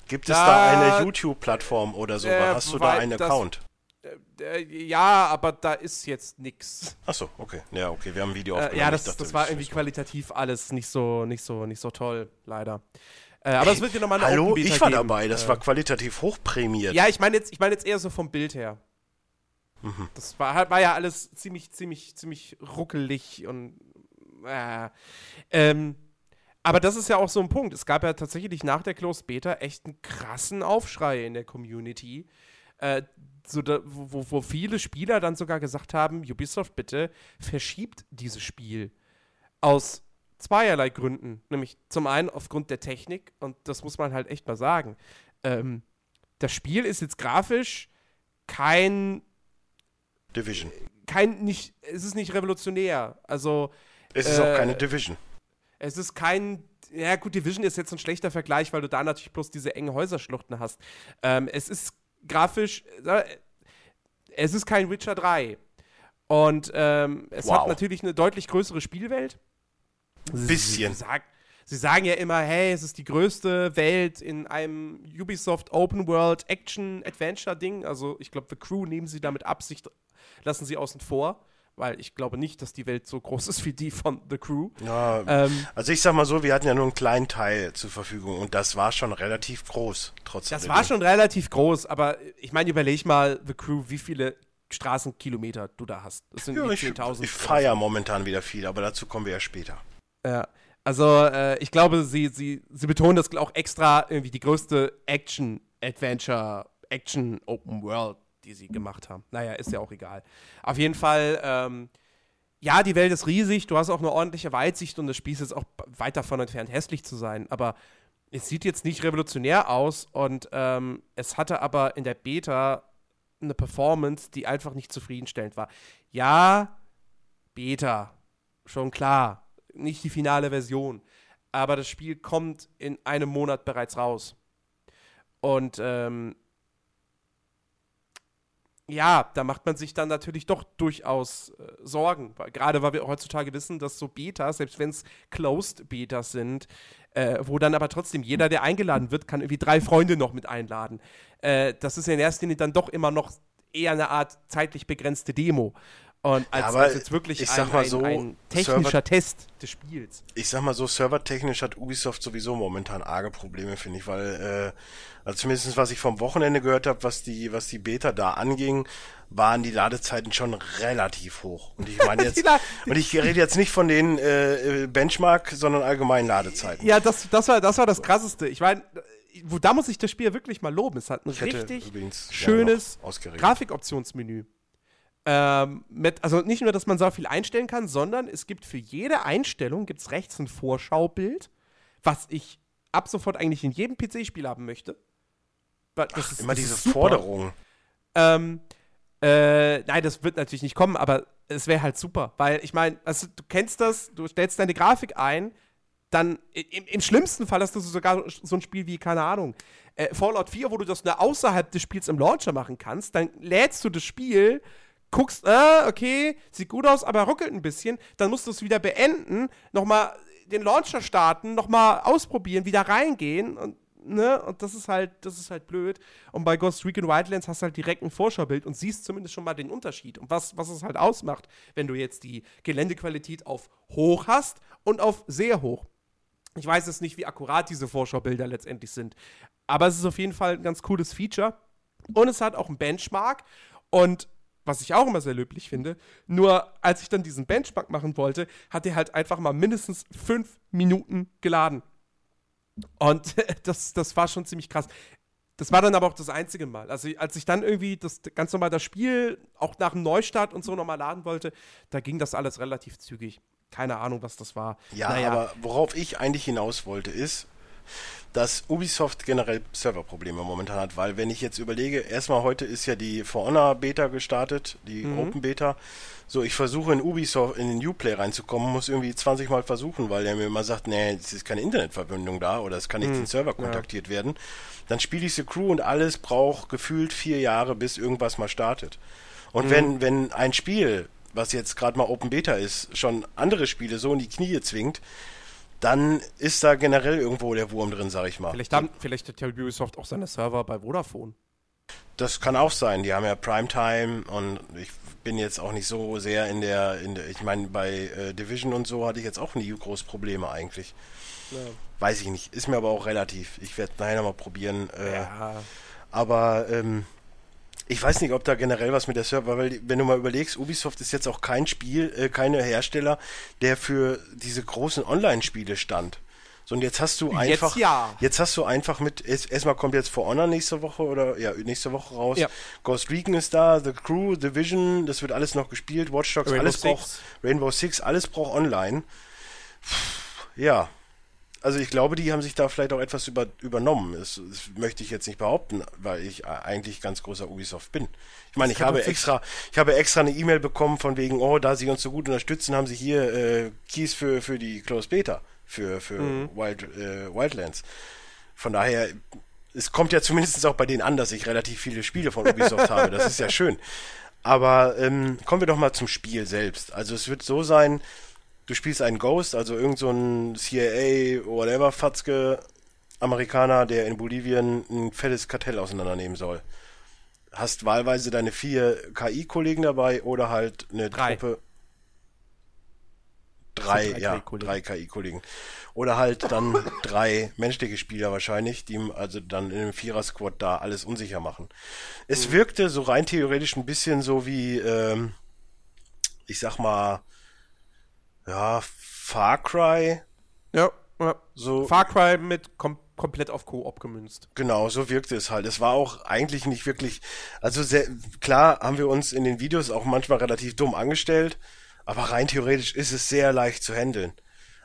Gibt es Da- da eine YouTube-Plattform oder so? Äh, Hast du da einen Account? Äh, ja, aber da ist jetzt nix. Achso, okay. Ja, okay, wir haben ein Video Äh, aufgenommen. ja, das, dachte, das war irgendwie qualitativ alles nicht so, nicht so, nicht so toll, leider. Äh, aber es wird ja nochmal eine Hallo, ich war geben. dabei. Das äh, war qualitativ hochprämiert. Ja, ich meine jetzt, ich meine jetzt eher so vom Bild her. Mhm. Das war, war ja alles ziemlich, ziemlich, ziemlich ruckelig und äh, ähm, aber das ist ja auch so ein Punkt. Es gab ja tatsächlich nach der Closed Beta echt einen krassen Aufschrei in der Community. Äh, so da, wo, wo- viele Spieler dann sogar gesagt haben, Ubisoft bitte verschiebt dieses Spiel. Aus zweierlei Gründen. Nämlich zum einen aufgrund der Technik, und das muss man halt echt mal sagen. Ähm, das Spiel ist jetzt grafisch kein, Division. kein, nicht, es ist nicht revolutionär. Also, Es ist Äh, auch keine Division. Es ist kein, ja gut, Division ist jetzt ein schlechter Vergleich, weil du da natürlich bloß diese engen Häuserschluchten hast. Ähm, es ist grafisch, äh, es ist kein Witcher 3. Und ähm, es hat Wow. natürlich eine deutlich größere Spielwelt. Sie- Bisschen. Sie, sagen, sie sagen ja immer, hey, es ist die größte Welt in einem Ubisoft Open World Action Adventure Ding. Also ich glaube, The Crew nehmen sie damit Absicht, lassen sie außen vor, weil ich glaube nicht, dass die Welt so groß ist wie die von The Crew. Ja, Ähm, also ich sag mal so, wir hatten ja nur einen kleinen Teil zur Verfügung und das war schon relativ groß, trotz Das war schon relativ groß, aber ich meine, überleg mal, The Crew, wie viele Straßenkilometer du da hast. Das sind Ja, ich, 10.000. ich feiere momentan wieder viel, aber dazu kommen wir ja später. Ja. Also, äh, ich glaube, sie, sie, sie betonen das auch extra irgendwie die größte Action, Adventure, Action Open World, die sie gemacht haben. Naja, ist ja auch egal. Auf jeden Fall, ähm, ja, die Welt ist riesig, du hast auch eine ordentliche Weitsicht und das Spiel ist jetzt auch weit davon entfernt, hässlich zu sein, aber es sieht jetzt nicht revolutionär aus und ähm, es hatte aber in der Beta eine Performance, die einfach nicht zufriedenstellend war. Ja, Beta, schon klar, nicht die finale Version, aber das Spiel kommt in einem Monat bereits raus. Und ähm, ja, da macht man sich dann natürlich doch durchaus äh, Sorgen. Gerade weil wir heutzutage wissen, dass so Betas, selbst wenn es Closed Betas sind, äh, wo dann aber trotzdem jeder, der eingeladen wird, kann irgendwie drei Freunde noch mit einladen. Äh, das ist in erster Linie dann doch immer noch eher eine Art zeitlich begrenzte Demo. Und als, aber als jetzt wirklich ich ein, sag mal ein, so, ein technischer Server- Test des Spiels. Ich sag mal so, servertechnisch hat Ubisoft sowieso momentan arge Probleme, finde ich, weil, äh, also zumindest was ich vom Wochenende gehört habe, was die, was die Beta da anging, waren die Ladezeiten schon relativ hoch. Und ich meine jetzt, und ich rede jetzt nicht von den äh, äh, Benchmark, sondern allgemein Ladezeiten. Ja, das, das, war, das war das Krasseste. Ich meine, da muss ich das Spiel wirklich mal loben. Es hat ein Ich richtig übrigens schönes ja. Grafikoptionsmenü. Ähm, mit, also nicht nur, dass man so viel einstellen kann, sondern es gibt für jede Einstellung gibt's rechts ein Vorschaubild, was ich ab sofort eigentlich in jedem PC-Spiel haben möchte. Das ist, Immer das diese ist. Forderung. Ähm, äh, nein, das wird natürlich nicht kommen, aber es wäre halt super, weil ich meine, also du kennst das, du stellst deine Grafik ein, dann im, im schlimmsten Fall hast du sogar so ein Spiel wie, keine Ahnung, äh, Fallout 4, wo du das nur außerhalb des Spiels im Launcher machen kannst, dann lädst du das Spiel, guckst, äh, okay, sieht gut aus, aber ruckelt ein bisschen, dann musst du es wieder beenden, nochmal den Launcher starten, nochmal ausprobieren, wieder reingehen und ne, und das ist halt, das ist halt blöd. Und bei Ghost Recon Wildlands hast du halt direkt ein Vorschaubild und siehst zumindest schon mal den Unterschied und was, was es halt ausmacht, wenn du jetzt die Geländequalität auf hoch hast und auf sehr hoch. Ich weiß jetzt nicht, wie akkurat diese Vorschaubilder letztendlich sind, aber es ist auf jeden Fall ein ganz cooles Feature und es hat auch einen Benchmark und was ich auch immer sehr löblich finde, nur als ich dann diesen Benchmark machen wollte, hat er halt einfach mal mindestens fünf Minuten geladen. Und das, das war schon ziemlich krass. Das war dann aber auch das einzige Mal. Also, als ich dann irgendwie das ganz normal das Spiel auch nach dem Neustart und so nochmal laden wollte, da ging das alles relativ zügig. Keine Ahnung, was das war. Ja, Naja, aber worauf ich eigentlich hinaus wollte, ist, dass Ubisoft generell Serverprobleme momentan hat, weil wenn ich jetzt überlege, erstmal heute ist ja die For Honor Beta gestartet, die Mhm. Open Beta. So, ich versuche in Ubisoft in den Uplay reinzukommen, muss irgendwie 20 Mal versuchen, weil der mir immer sagt, nee, es ist keine Internetverbindung da oder es kann nicht Mhm. den Server kontaktiert werden. Dann spiele ich The Crew und alles braucht gefühlt vier Jahre, bis irgendwas mal startet. Und Mhm. wenn, wenn ein Spiel, was jetzt gerade mal Open Beta ist, schon andere Spiele so in die Knie zwingt, dann ist da generell irgendwo der Wurm drin, sag ich mal. Vielleicht, haben, vielleicht hat ja Ubisoft auch seine Server bei Vodafone. Das kann auch sein. Die haben ja Primetime und ich bin jetzt auch nicht so sehr in der, in der ich meine, bei äh, Division und so hatte ich jetzt auch nie groß Probleme eigentlich. Ja. Weiß ich nicht. Ist mir aber auch relativ. Ich werde nachher nochmal probieren. Äh, ja. Aber ähm, ich weiß nicht, ob da generell was mit der Server, weil wenn du mal überlegst, Ubisoft ist jetzt auch kein Spiel, äh, keine Hersteller, der für diese großen Online-Spiele stand. So, und jetzt hast du einfach, jetzt, ja. jetzt hast du einfach mit, erstmal kommt jetzt For Honor nächste Woche oder, ja, nächste Woche raus. Ja. Ghost Recon ist da, The Crew, The Vision, das wird alles noch gespielt, Watch Dogs, Rainbow alles Six. braucht, Rainbow Six, alles braucht online. Ja, also ich glaube, die haben sich da vielleicht auch etwas über, übernommen. Das, das, möchte ich jetzt nicht behaupten, weil ich eigentlich ganz großer Ubisoft bin. Ich meine, ich habe extra, ich habe extra eine E-Mail bekommen von wegen, oh, da sie uns so gut unterstützen, haben sie hier äh, Keys für, für die Closed Beta, für, für mhm. Wild, äh, Wildlands. Von daher, es kommt ja zumindest auch bei denen an, dass ich relativ viele Spiele von Ubisoft habe. Das ist ja schön. Aber ähm, kommen wir doch mal zum Spiel selbst. Also es wird so sein, du spielst einen Ghost, also irgend so ein CIA, whatever, Fatzke, Amerikaner, der in Bolivien ein fettes Kartell auseinandernehmen soll. Hast wahlweise deine vier KI-Kollegen dabei oder halt eine drei. Truppe. Drei, drei ja, drei KI-Kollegen. Oder halt dann drei menschliche Spieler wahrscheinlich, die also dann in einem Vierer-Squad da alles unsicher machen. Es mhm. wirkte so rein theoretisch ein bisschen so wie, ähm, ich sag mal, ja, Far Cry. Ja, ja. So, Far Cry mit kom komplett auf Koop gemünzt. Genau, so wirkte es halt. Es war auch eigentlich nicht wirklich, also sehr, klar haben wir uns in den Videos auch manchmal relativ dumm angestellt, aber rein theoretisch ist es sehr leicht zu handeln.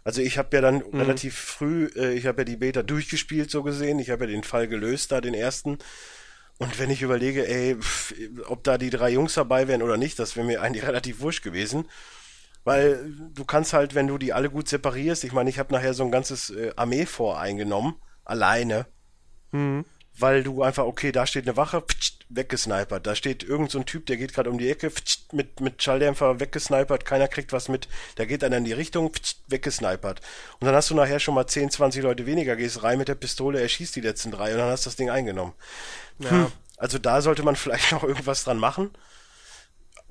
Also ich habe ja dann mhm. relativ früh, äh, ich habe ja die Beta durchgespielt so gesehen, ich habe ja den Fall gelöst da, den ersten. Und wenn ich überlege, ey, pff, ob da die drei Jungs dabei wären oder nicht, das wäre mir eigentlich relativ wurscht gewesen. Weil du kannst halt, wenn du die alle gut separierst, ich meine, ich habe nachher so ein ganzes äh, Armee voreingenommen, alleine. Mhm. Weil du einfach, okay, da steht eine Wache, ptscht, weggesnipert. Da steht irgend so ein Typ, der geht gerade um die Ecke, ptscht, mit, mit Schalldämpfer weggesnipert, keiner kriegt was mit. Da geht einer in die Richtung, ptscht, weggesnipert. Und dann hast du nachher schon mal 10, 20 Leute weniger, gehst rein mit der Pistole, erschießt die letzten drei und dann hast du das Ding eingenommen. Ja. Hm. Also da sollte man vielleicht noch irgendwas dran machen.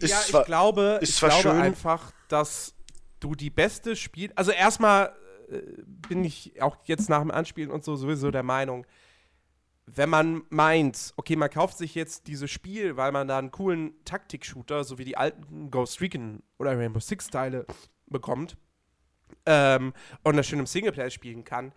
Ja, zwar, ich glaube, ich glaube schön. einfach, dass du die beste Spiel. Also erstmal äh, bin ich auch jetzt nach dem Anspielen und so sowieso der Meinung, wenn man meint, okay, man kauft sich jetzt dieses Spiel, weil man da einen coolen Taktik-Shooter, so wie die alten Ghost Recon oder Rainbow Six-Teile bekommt ähm, und das schön im Singleplayer spielen kann.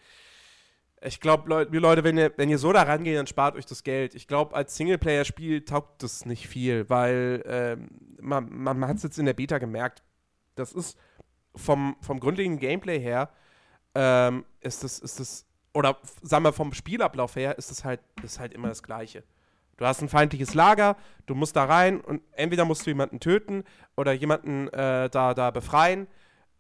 Ich glaube, Leute, Leute, wenn ihr, wenn ihr so da rangeht, dann spart euch das Geld. Ich glaube, als Singleplayer-Spiel taugt das nicht viel, weil ähm, man, man, man hat es jetzt in der Beta gemerkt, das ist vom, vom grundlegenden Gameplay her, ähm, ist das, ist das, oder sagen wir vom Spielablauf her, ist das halt, ist halt immer das Gleiche. Du hast ein feindliches Lager, du musst da rein und entweder musst du jemanden töten oder jemanden äh, da, da befreien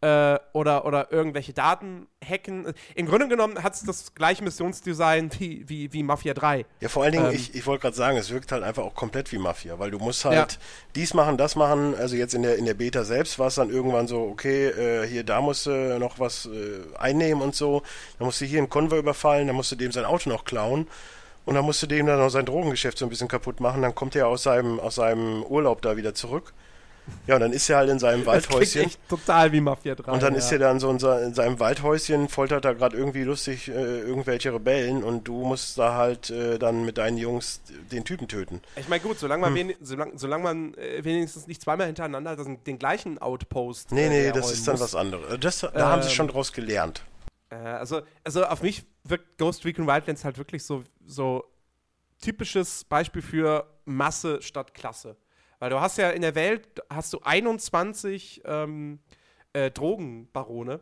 äh, oder, oder irgendwelche Daten hacken. Im Grunde genommen hat es das gleiche Missionsdesign wie, wie, wie Mafia 3. Ja, vor allen Dingen, ähm, ich, ich wollte gerade sagen, es wirkt halt einfach auch komplett wie Mafia, weil du musst halt ja. dies machen, das machen. Also jetzt in der, in der Beta selbst war es dann irgendwann so, okay, äh, hier, da musst du noch was äh, einnehmen und so. Dann musst du hier einen Konvoi überfallen, dann musst du dem sein Auto noch klauen. Und dann musst du dem dann noch sein Drogengeschäft so ein bisschen kaputt machen. Dann kommt er aus seinem, aus seinem Urlaub da wieder zurück. Ja, und dann ist er halt in seinem Waldhäuschen. Das echt total wie Mafia 3. Und dann ja. ist er dann so in, seinem Waldhäuschen, foltert da gerade irgendwie lustig äh, irgendwelche Rebellen und du musst da halt äh, dann mit deinen Jungs den Typen töten. Ich meine, gut, solange man, hm. solange, solange man äh, wenigstens nicht zweimal hintereinander den gleichen Outpost. Nee, nee, das ist dann muss. was anderes. Das, da ähm, haben sie schon draus gelernt. Äh, also, also auf mich wirkt Ghost Recon Wildlands halt wirklich so, so typisches Beispiel für Masse statt Klasse. Weil du hast ja in der Welt, hast du 21 ähm, äh, Drogenbarone.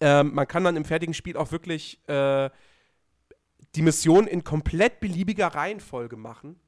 Ähm, man kann dann im fertigen Spiel auch wirklich äh, die Mission in komplett beliebiger Reihenfolge machen.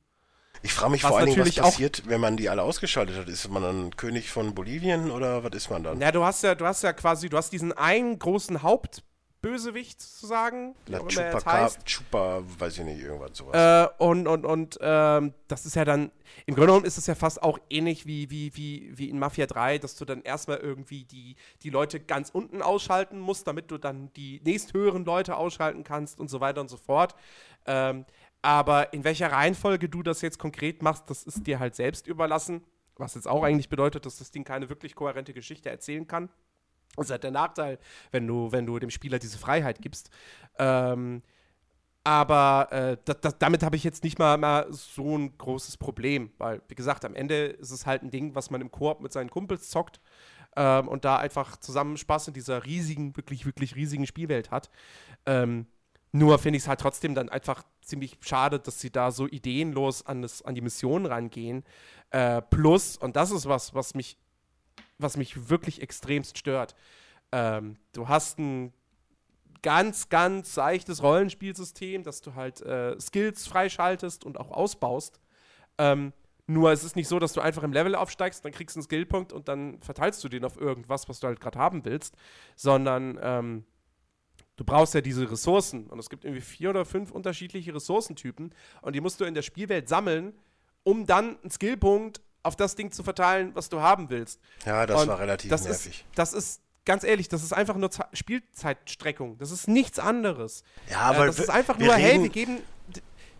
Ich frage mich was vor allen Dingen, was passiert, wenn man die alle ausgeschaltet hat. Ist man dann König von Bolivien oder was ist man dann? Ja, du hast ja, du hast ja quasi, du hast diesen einen großen Haupt Bösewicht zu sagen. La Chupa, Chupa, weiß ich nicht, irgendwas sowas. Äh, und und, und ähm, das ist ja dann, im Grunde genommen ist es ja fast auch ähnlich wie, wie, wie, wie in Mafia 3, dass du dann erstmal irgendwie die, die Leute ganz unten ausschalten musst, damit du dann die nächsthöheren Leute ausschalten kannst und so weiter und so fort. Ähm, aber in welcher Reihenfolge du das jetzt konkret machst, das ist dir halt selbst überlassen. Was jetzt auch eigentlich bedeutet, dass das Ding keine wirklich kohärente Geschichte erzählen kann. Das ist halt der Nachteil, wenn du, wenn du dem Spieler diese Freiheit gibst. Ähm, aber äh, das, das, damit habe ich jetzt nicht mal, mal so ein großes Problem, weil, wie gesagt, am Ende ist es halt ein Ding, was man im Koop mit seinen Kumpels zockt ähm, und da einfach zusammen Spaß in dieser riesigen, wirklich, wirklich riesigen Spielwelt hat. Ähm, nur finde ich es halt trotzdem dann einfach ziemlich schade, dass sie da so ideenlos an, das, an die Mission rangehen. Äh, plus, und das ist was, was mich was mich wirklich extremst stört. Ähm, du hast ein ganz, ganz seichtes Rollenspielsystem, dass du halt äh, Skills freischaltest und auch ausbaust. Ähm, nur es ist nicht so, dass du einfach im Level aufsteigst, dann kriegst du einen Skillpunkt und dann verteilst du den auf irgendwas, was du halt gerade haben willst, sondern ähm, du brauchst ja diese Ressourcen und es gibt irgendwie vier oder fünf unterschiedliche Ressourcentypen und die musst du in der Spielwelt sammeln, um dann einen Skillpunkt auf das Ding zu verteilen, was du haben willst. Ja, das und war relativ das nervig. Ist, das ist ganz ehrlich, das ist einfach nur Ze Spielzeitstreckung. Das ist nichts anderes. Ja, aber äh, das ist einfach nur, hey, wir geben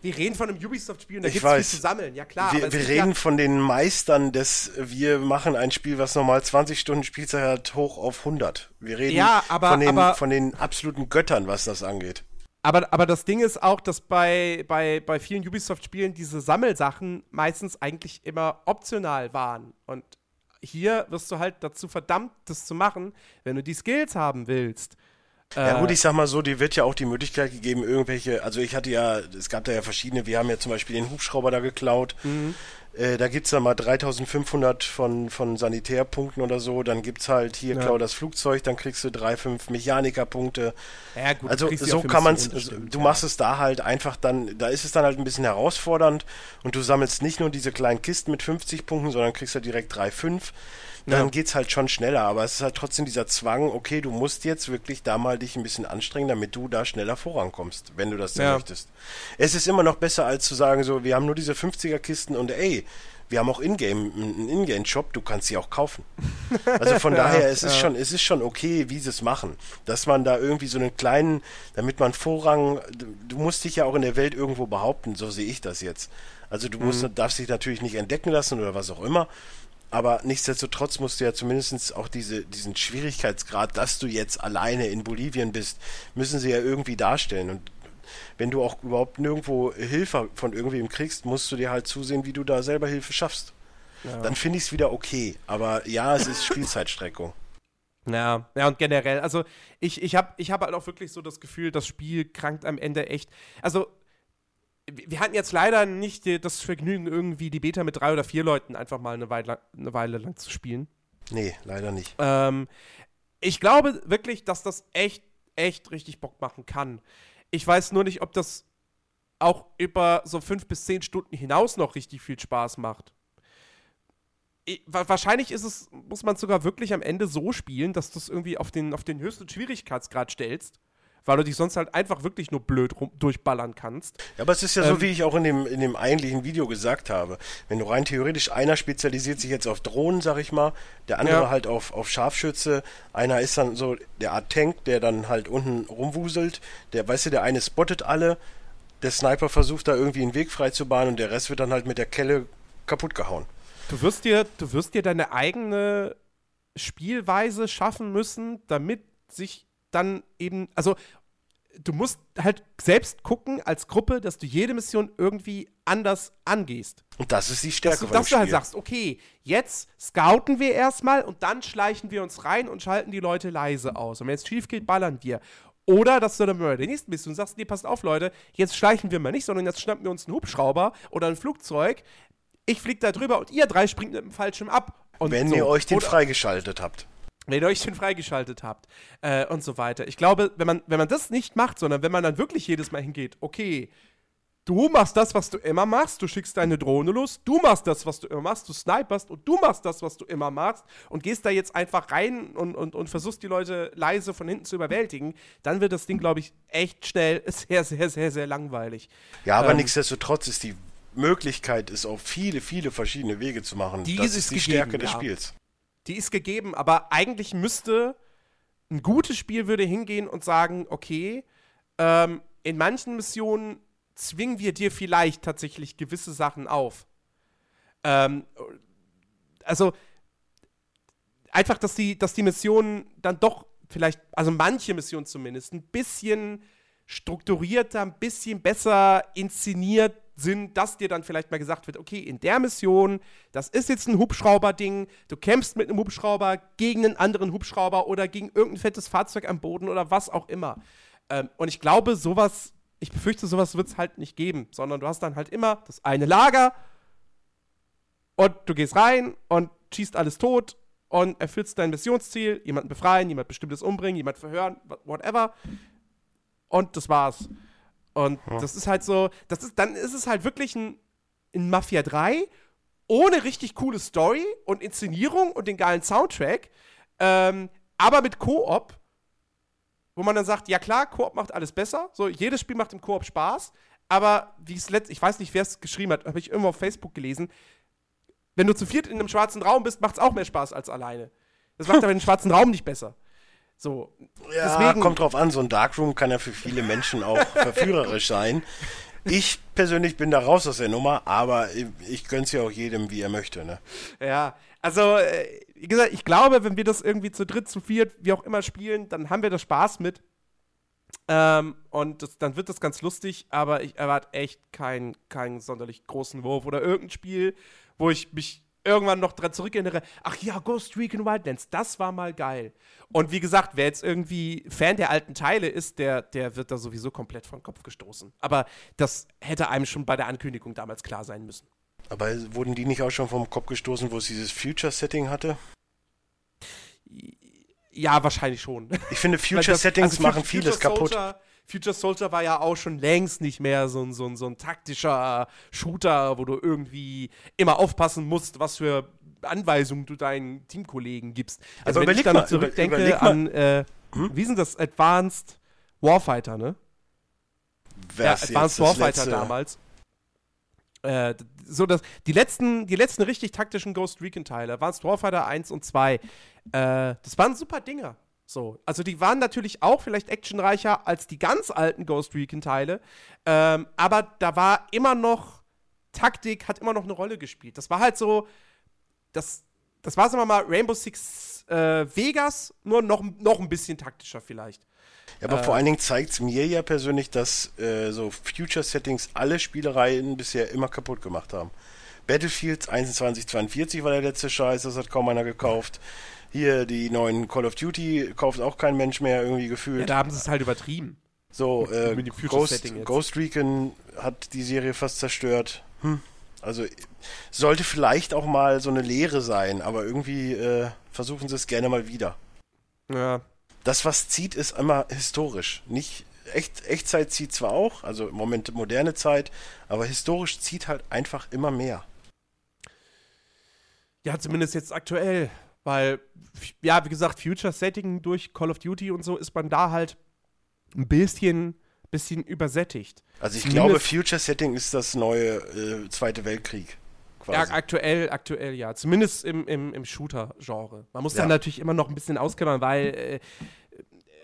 wir reden von einem Ubisoft-Spiel und da gibt es viel zu sammeln, ja klar. Wir, wir reden ja von den Meistern des, wir machen ein Spiel, was normal 20 Stunden Spielzeit hat, hoch auf 100. Wir reden ja, aber, von, den, aber, von den absoluten Göttern, was das angeht. Aber, aber das Ding ist auch, dass bei, bei, bei vielen Ubisoft-Spielen diese Sammelsachen meistens eigentlich immer optional waren. Und hier wirst du halt dazu verdammt, das zu machen, wenn du die Skills haben willst. Ja gut, äh, ich sag mal so, dir wird ja auch die Möglichkeit gegeben, irgendwelche, also ich hatte ja, es gab da ja verschiedene, wir haben ja zum Beispiel den Hubschrauber da geklaut. Mhm. Äh, da gibt's dann mal 3500 von, von Sanitärpunkten oder so. Dann gibt's halt hier, ja. klau das Flugzeug, dann kriegst du drei, fünf Mechanikerpunkte. Ja, gut, also so kann man es, du ja. machst es da halt einfach dann, da ist es dann halt ein bisschen herausfordernd und du sammelst nicht nur diese kleinen Kisten mit 50 Punkten, sondern kriegst ja direkt drei, fünf dann ja. geht's halt schon schneller. Aber es ist halt trotzdem dieser Zwang, okay, du musst jetzt wirklich da mal dich ein bisschen anstrengen, damit du da schneller vorankommst, wenn du das ja. möchtest. Es ist immer noch besser, als zu sagen, so, wir haben nur diese 50er-Kisten und ey, wir haben auch Ingame, einen Ingame-Shop, du kannst sie auch kaufen. Also von ja, daher, es ist ja. schon, es ist schon okay, wie sie es machen. Dass man da irgendwie so einen kleinen, damit man Vorrang, du musst dich ja auch in der Welt irgendwo behaupten, so sehe ich das jetzt. Also du musst, mhm. darfst dich natürlich nicht entdecken lassen oder was auch immer, aber nichtsdestotrotz musst du ja zumindest auch diese, diesen Schwierigkeitsgrad, dass du jetzt alleine in Bolivien bist, müssen sie ja irgendwie darstellen. Und wenn du auch überhaupt nirgendwo Hilfe von irgendwem kriegst, musst du dir halt zusehen, wie du da selber Hilfe schaffst. Ja. Dann finde ich es wieder okay. Aber ja, es ist Spielzeitstreckung. Ja, ja, und generell, also ich, ich habe ich hab halt auch wirklich so das Gefühl, das Spiel krankt am Ende echt. Also wir hatten jetzt leider nicht das Vergnügen, irgendwie die Beta mit drei oder vier Leuten einfach mal eine Weile, eine Weile lang zu spielen. Nee, leider nicht. Ähm, ich glaube wirklich, dass das echt, echt richtig Bock machen kann. Ich weiß nur nicht, ob das auch über so fünf bis zehn Stunden hinaus noch richtig viel Spaß macht. Ich, wahrscheinlich ist es, muss man sogar wirklich am Ende so spielen, dass du es irgendwie auf den, auf den höchsten Schwierigkeitsgrad stellst weil du dich sonst halt einfach wirklich nur blöd durchballern kannst. Ja, aber es ist ja ähm, so, wie ich auch in dem, in dem eigentlichen Video gesagt habe. Wenn du rein theoretisch, einer spezialisiert sich jetzt auf Drohnen, sag ich mal, der andere ja. halt auf, auf Scharfschütze, einer ist dann so der Art Tank, der dann halt unten rumwuselt, der, weißt du, der eine spottet alle, der Sniper versucht da irgendwie einen Weg frei zu bahnen und der Rest wird dann halt mit der Kelle kaputt gehauen. Du wirst dir, du wirst dir deine eigene Spielweise schaffen müssen, damit sich dann eben, also du musst halt selbst gucken als Gruppe, dass du jede Mission irgendwie anders angehst. Und das ist die Stärke dass du, dass du halt sagst, okay, jetzt scouten wir erstmal und dann schleichen wir uns rein und schalten die Leute leise aus. Und wenn es schief geht, ballern wir. Oder dass du dann bei der nächsten Mission sagst, nee, passt auf, Leute, jetzt schleichen wir mal nicht, sondern jetzt schnappen wir uns einen Hubschrauber oder ein Flugzeug. Ich flieg da drüber und ihr drei springt mit dem Fallschirm ab. Und wenn so. ihr euch den oder freigeschaltet habt wenn ihr euch den freigeschaltet habt äh, und so weiter. Ich glaube, wenn man, wenn man das nicht macht, sondern wenn man dann wirklich jedes Mal hingeht, okay, Du machst das, was du immer machst. Du schickst deine Drohne los. Du machst das, was du immer machst. Du sniperst und du machst das, was du immer machst. Und gehst da jetzt einfach rein und, und, und versuchst die Leute leise von hinten zu überwältigen. Dann wird das Ding, glaube ich, echt schnell sehr, sehr, sehr, sehr langweilig. Ja, aber ähm, nichtsdestotrotz ist die Möglichkeit, es auf viele, viele verschiedene Wege zu machen. Die das ist die gegeben, Stärke des ja. Spiels. Die ist gegeben, aber eigentlich müsste ein gutes Spiel würde hingehen und sagen, okay, ähm, in manchen Missionen zwingen wir dir vielleicht tatsächlich gewisse Sachen auf. Ähm, also einfach, dass die, dass die Missionen dann doch vielleicht, also manche Missionen zumindest, ein bisschen strukturierter, ein bisschen besser inszeniert sind, dass dir dann vielleicht mal gesagt wird, okay, in der Mission, das ist jetzt ein Hubschrauber-Ding, du kämpfst mit einem Hubschrauber gegen einen anderen Hubschrauber oder gegen irgendein fettes Fahrzeug am Boden oder was auch immer. Ähm, und ich glaube, sowas ich befürchte, sowas wird es halt nicht geben, sondern du hast dann halt immer das eine Lager und du gehst rein und schießt alles tot und erfüllst dein Missionsziel, jemanden befreien, jemand bestimmtes umbringen, jemand verhören, whatever. Und das war's. Und ja. das ist halt so, das ist, dann ist es halt wirklich ein, ein Mafia 3 ohne richtig coole Story und Inszenierung und den geilen Soundtrack, ähm, aber mit Koop wo man dann sagt, ja klar, Koop macht alles besser. So, jedes Spiel macht im Koop Spaß. Aber wie es letzt, ich weiß nicht, wer es geschrieben hat, habe ich irgendwo auf Facebook gelesen. Wenn du zu viert in einem schwarzen Raum bist, macht es auch mehr Spaß als alleine. Das macht aber den schwarzen Raum nicht besser. So. Ja, deswegen, kommt drauf an, so ein Darkroom kann ja für viele Menschen auch verführerisch sein. Ich persönlich bin da raus aus der Nummer, aber ich, ich gönn's ja auch jedem, wie er möchte, ne? Ja, also, äh, wie gesagt, ich glaube, wenn wir das irgendwie zu dritt, zu viert, wie auch immer spielen, dann haben wir da Spaß mit. Ähm, und das, dann wird das ganz lustig, aber ich erwarte echt keinen kein sonderlich großen Wurf oder irgendein Spiel, wo ich mich irgendwann noch dran zurückerinnere, ach ja, Ghost Recon Wildlands, das war mal geil. Und wie gesagt, wer jetzt irgendwie Fan der alten Teile ist, der, der wird da sowieso komplett von Kopf gestoßen. Aber das hätte einem schon bei der Ankündigung damals klar sein müssen. Aber wurden die nicht auch schon vom Kopf gestoßen, wo es dieses Future-Setting hatte? Ja, wahrscheinlich schon. Ich finde, Future-Settings also machen vieles Future kaputt. Future Soldier war ja auch schon längst nicht mehr so ein, so, ein, so ein taktischer Shooter, wo du irgendwie immer aufpassen musst, was für Anweisungen du deinen Teamkollegen gibst. Also, wenn ich dann mal, zurückdenke über, an, äh, hm? wie sind das? Advanced Warfighter, ne? ja, Advanced Warfighter damals. Äh, so dass die letzten, die letzten richtig taktischen Ghost Recon-Teile waren Warfighter 1 und 2. Äh, das waren super Dinger. So, also die waren natürlich auch vielleicht actionreicher als die ganz alten Ghost Recon-Teile, ähm, aber da war immer noch Taktik, hat immer noch eine Rolle gespielt. Das war halt so, das, das war, sagen wir mal, Rainbow Six äh, Vegas, nur noch, noch ein bisschen taktischer vielleicht. Ja, aber äh, vor allen Dingen zeigt es mir ja persönlich, dass äh, so Future-Settings alle Spielereien bisher immer kaputt gemacht haben. Battlefield 2142 war der letzte Scheiß, das hat kaum einer gekauft. Hier die neuen Call of Duty kauft auch kein Mensch mehr irgendwie gefühlt. Ja, da haben sie es halt übertrieben. So, äh, Ghost, Ghost Recon hat die Serie fast zerstört. Hm. Also sollte vielleicht auch mal so eine Lehre sein, aber irgendwie äh, versuchen sie es gerne mal wieder. Ja, das, was zieht, ist immer historisch. Nicht Echt, Echtzeit zieht zwar auch, also im Moment moderne Zeit, aber historisch zieht halt einfach immer mehr. Ja, zumindest jetzt aktuell, weil, ja, wie gesagt, Future Setting durch Call of Duty und so ist man da halt ein bisschen, bisschen übersättigt. Also ich zumindest glaube, Future Setting ist das neue äh, Zweite Weltkrieg quasi. Ja, aktuell, aktuell ja. Zumindest im, im, im Shooter-Genre. Man muss ja. dann natürlich immer noch ein bisschen ausklammern, weil äh,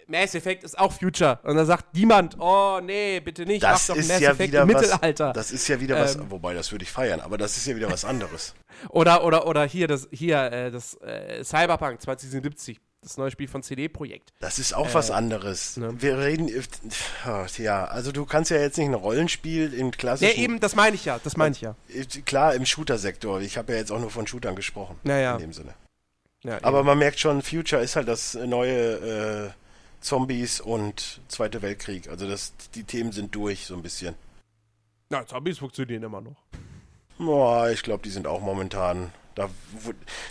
Mass Effect ist auch Future. Und da sagt niemand, oh nee, bitte nicht, das mach doch Mass ja Effect im Mittelalter. Das ist ja wieder was, ähm, wobei das würde ich feiern, aber das ist ja wieder was anderes. oder, oder, oder hier das, hier, äh, das äh, Cyberpunk 2077 das neue Spiel von CD Projekt. Das ist auch äh, was anderes. Ne? Wir reden, ja, also du kannst ja jetzt nicht ein Rollenspiel in klassischen. Ja, eben, das meine ich ja, das meine ich ja. Äh, klar, im Shooter-Sektor. Ich habe ja jetzt auch nur von Shootern gesprochen. Naja. In dem Sinne. Ja, Aber man merkt schon, Future ist halt das neue äh, Zombies und Zweite Weltkrieg. Also das, die Themen sind durch, so ein bisschen. Na, Zombies funktionieren immer noch. Boah, ich glaube, die sind auch momentan da,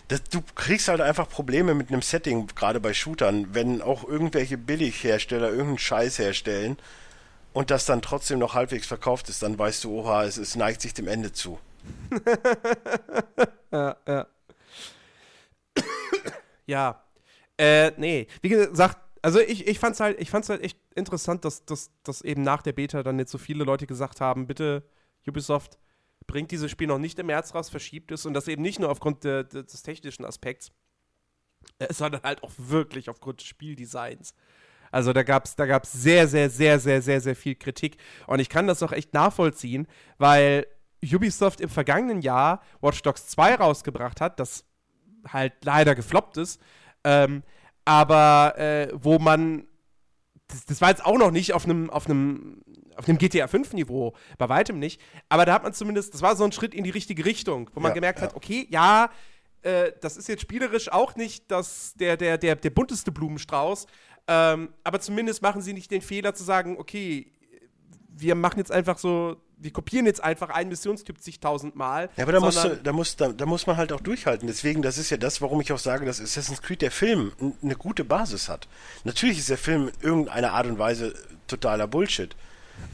das, du kriegst halt einfach Probleme mit einem Setting, gerade bei Shootern, wenn auch irgendwelche Billighersteller irgendeinen Scheiß herstellen und das dann trotzdem noch halbwegs verkauft ist, dann weißt du, oha, es, es neigt sich dem Ende zu. ja, ja. ja. Äh, nee. Wie gesagt, also ich, ich fand's halt, ich fand's halt echt interessant, dass, dass, dass eben nach der Beta dann jetzt so viele Leute gesagt haben, bitte, Ubisoft, bringt dieses Spiel noch nicht im März raus, verschiebt es und das eben nicht nur aufgrund de, de, des technischen Aspekts, äh, sondern halt auch wirklich aufgrund des Spieldesigns. Also da gab es da gab's sehr, sehr, sehr, sehr, sehr, sehr viel Kritik. Und ich kann das auch echt nachvollziehen, weil Ubisoft im vergangenen Jahr Watch Dogs 2 rausgebracht hat, das halt leider gefloppt ist, ähm, aber äh, wo man das, das, war jetzt auch noch nicht auf einem auf einem auf einem GTA 5 Niveau, bei weitem nicht, aber da hat man zumindest, das war so ein Schritt in die richtige Richtung, wo man ja, gemerkt ja. hat, okay, ja, äh, das ist jetzt spielerisch auch nicht das, der, der, der, der bunteste Blumenstrauß, ähm, aber zumindest machen sie nicht den Fehler zu sagen, okay, wir machen jetzt einfach so, wir kopieren jetzt einfach einen Missionstyp zigtausend Mal. Ja, aber da, musst du, da, muss, da, da, muss man halt auch durchhalten. Deswegen, das ist ja das, warum ich auch sage, dass Assassin's Creed, der Film, eine gute Basis hat. Natürlich ist der Film in irgendeiner Art und Weise totaler Bullshit.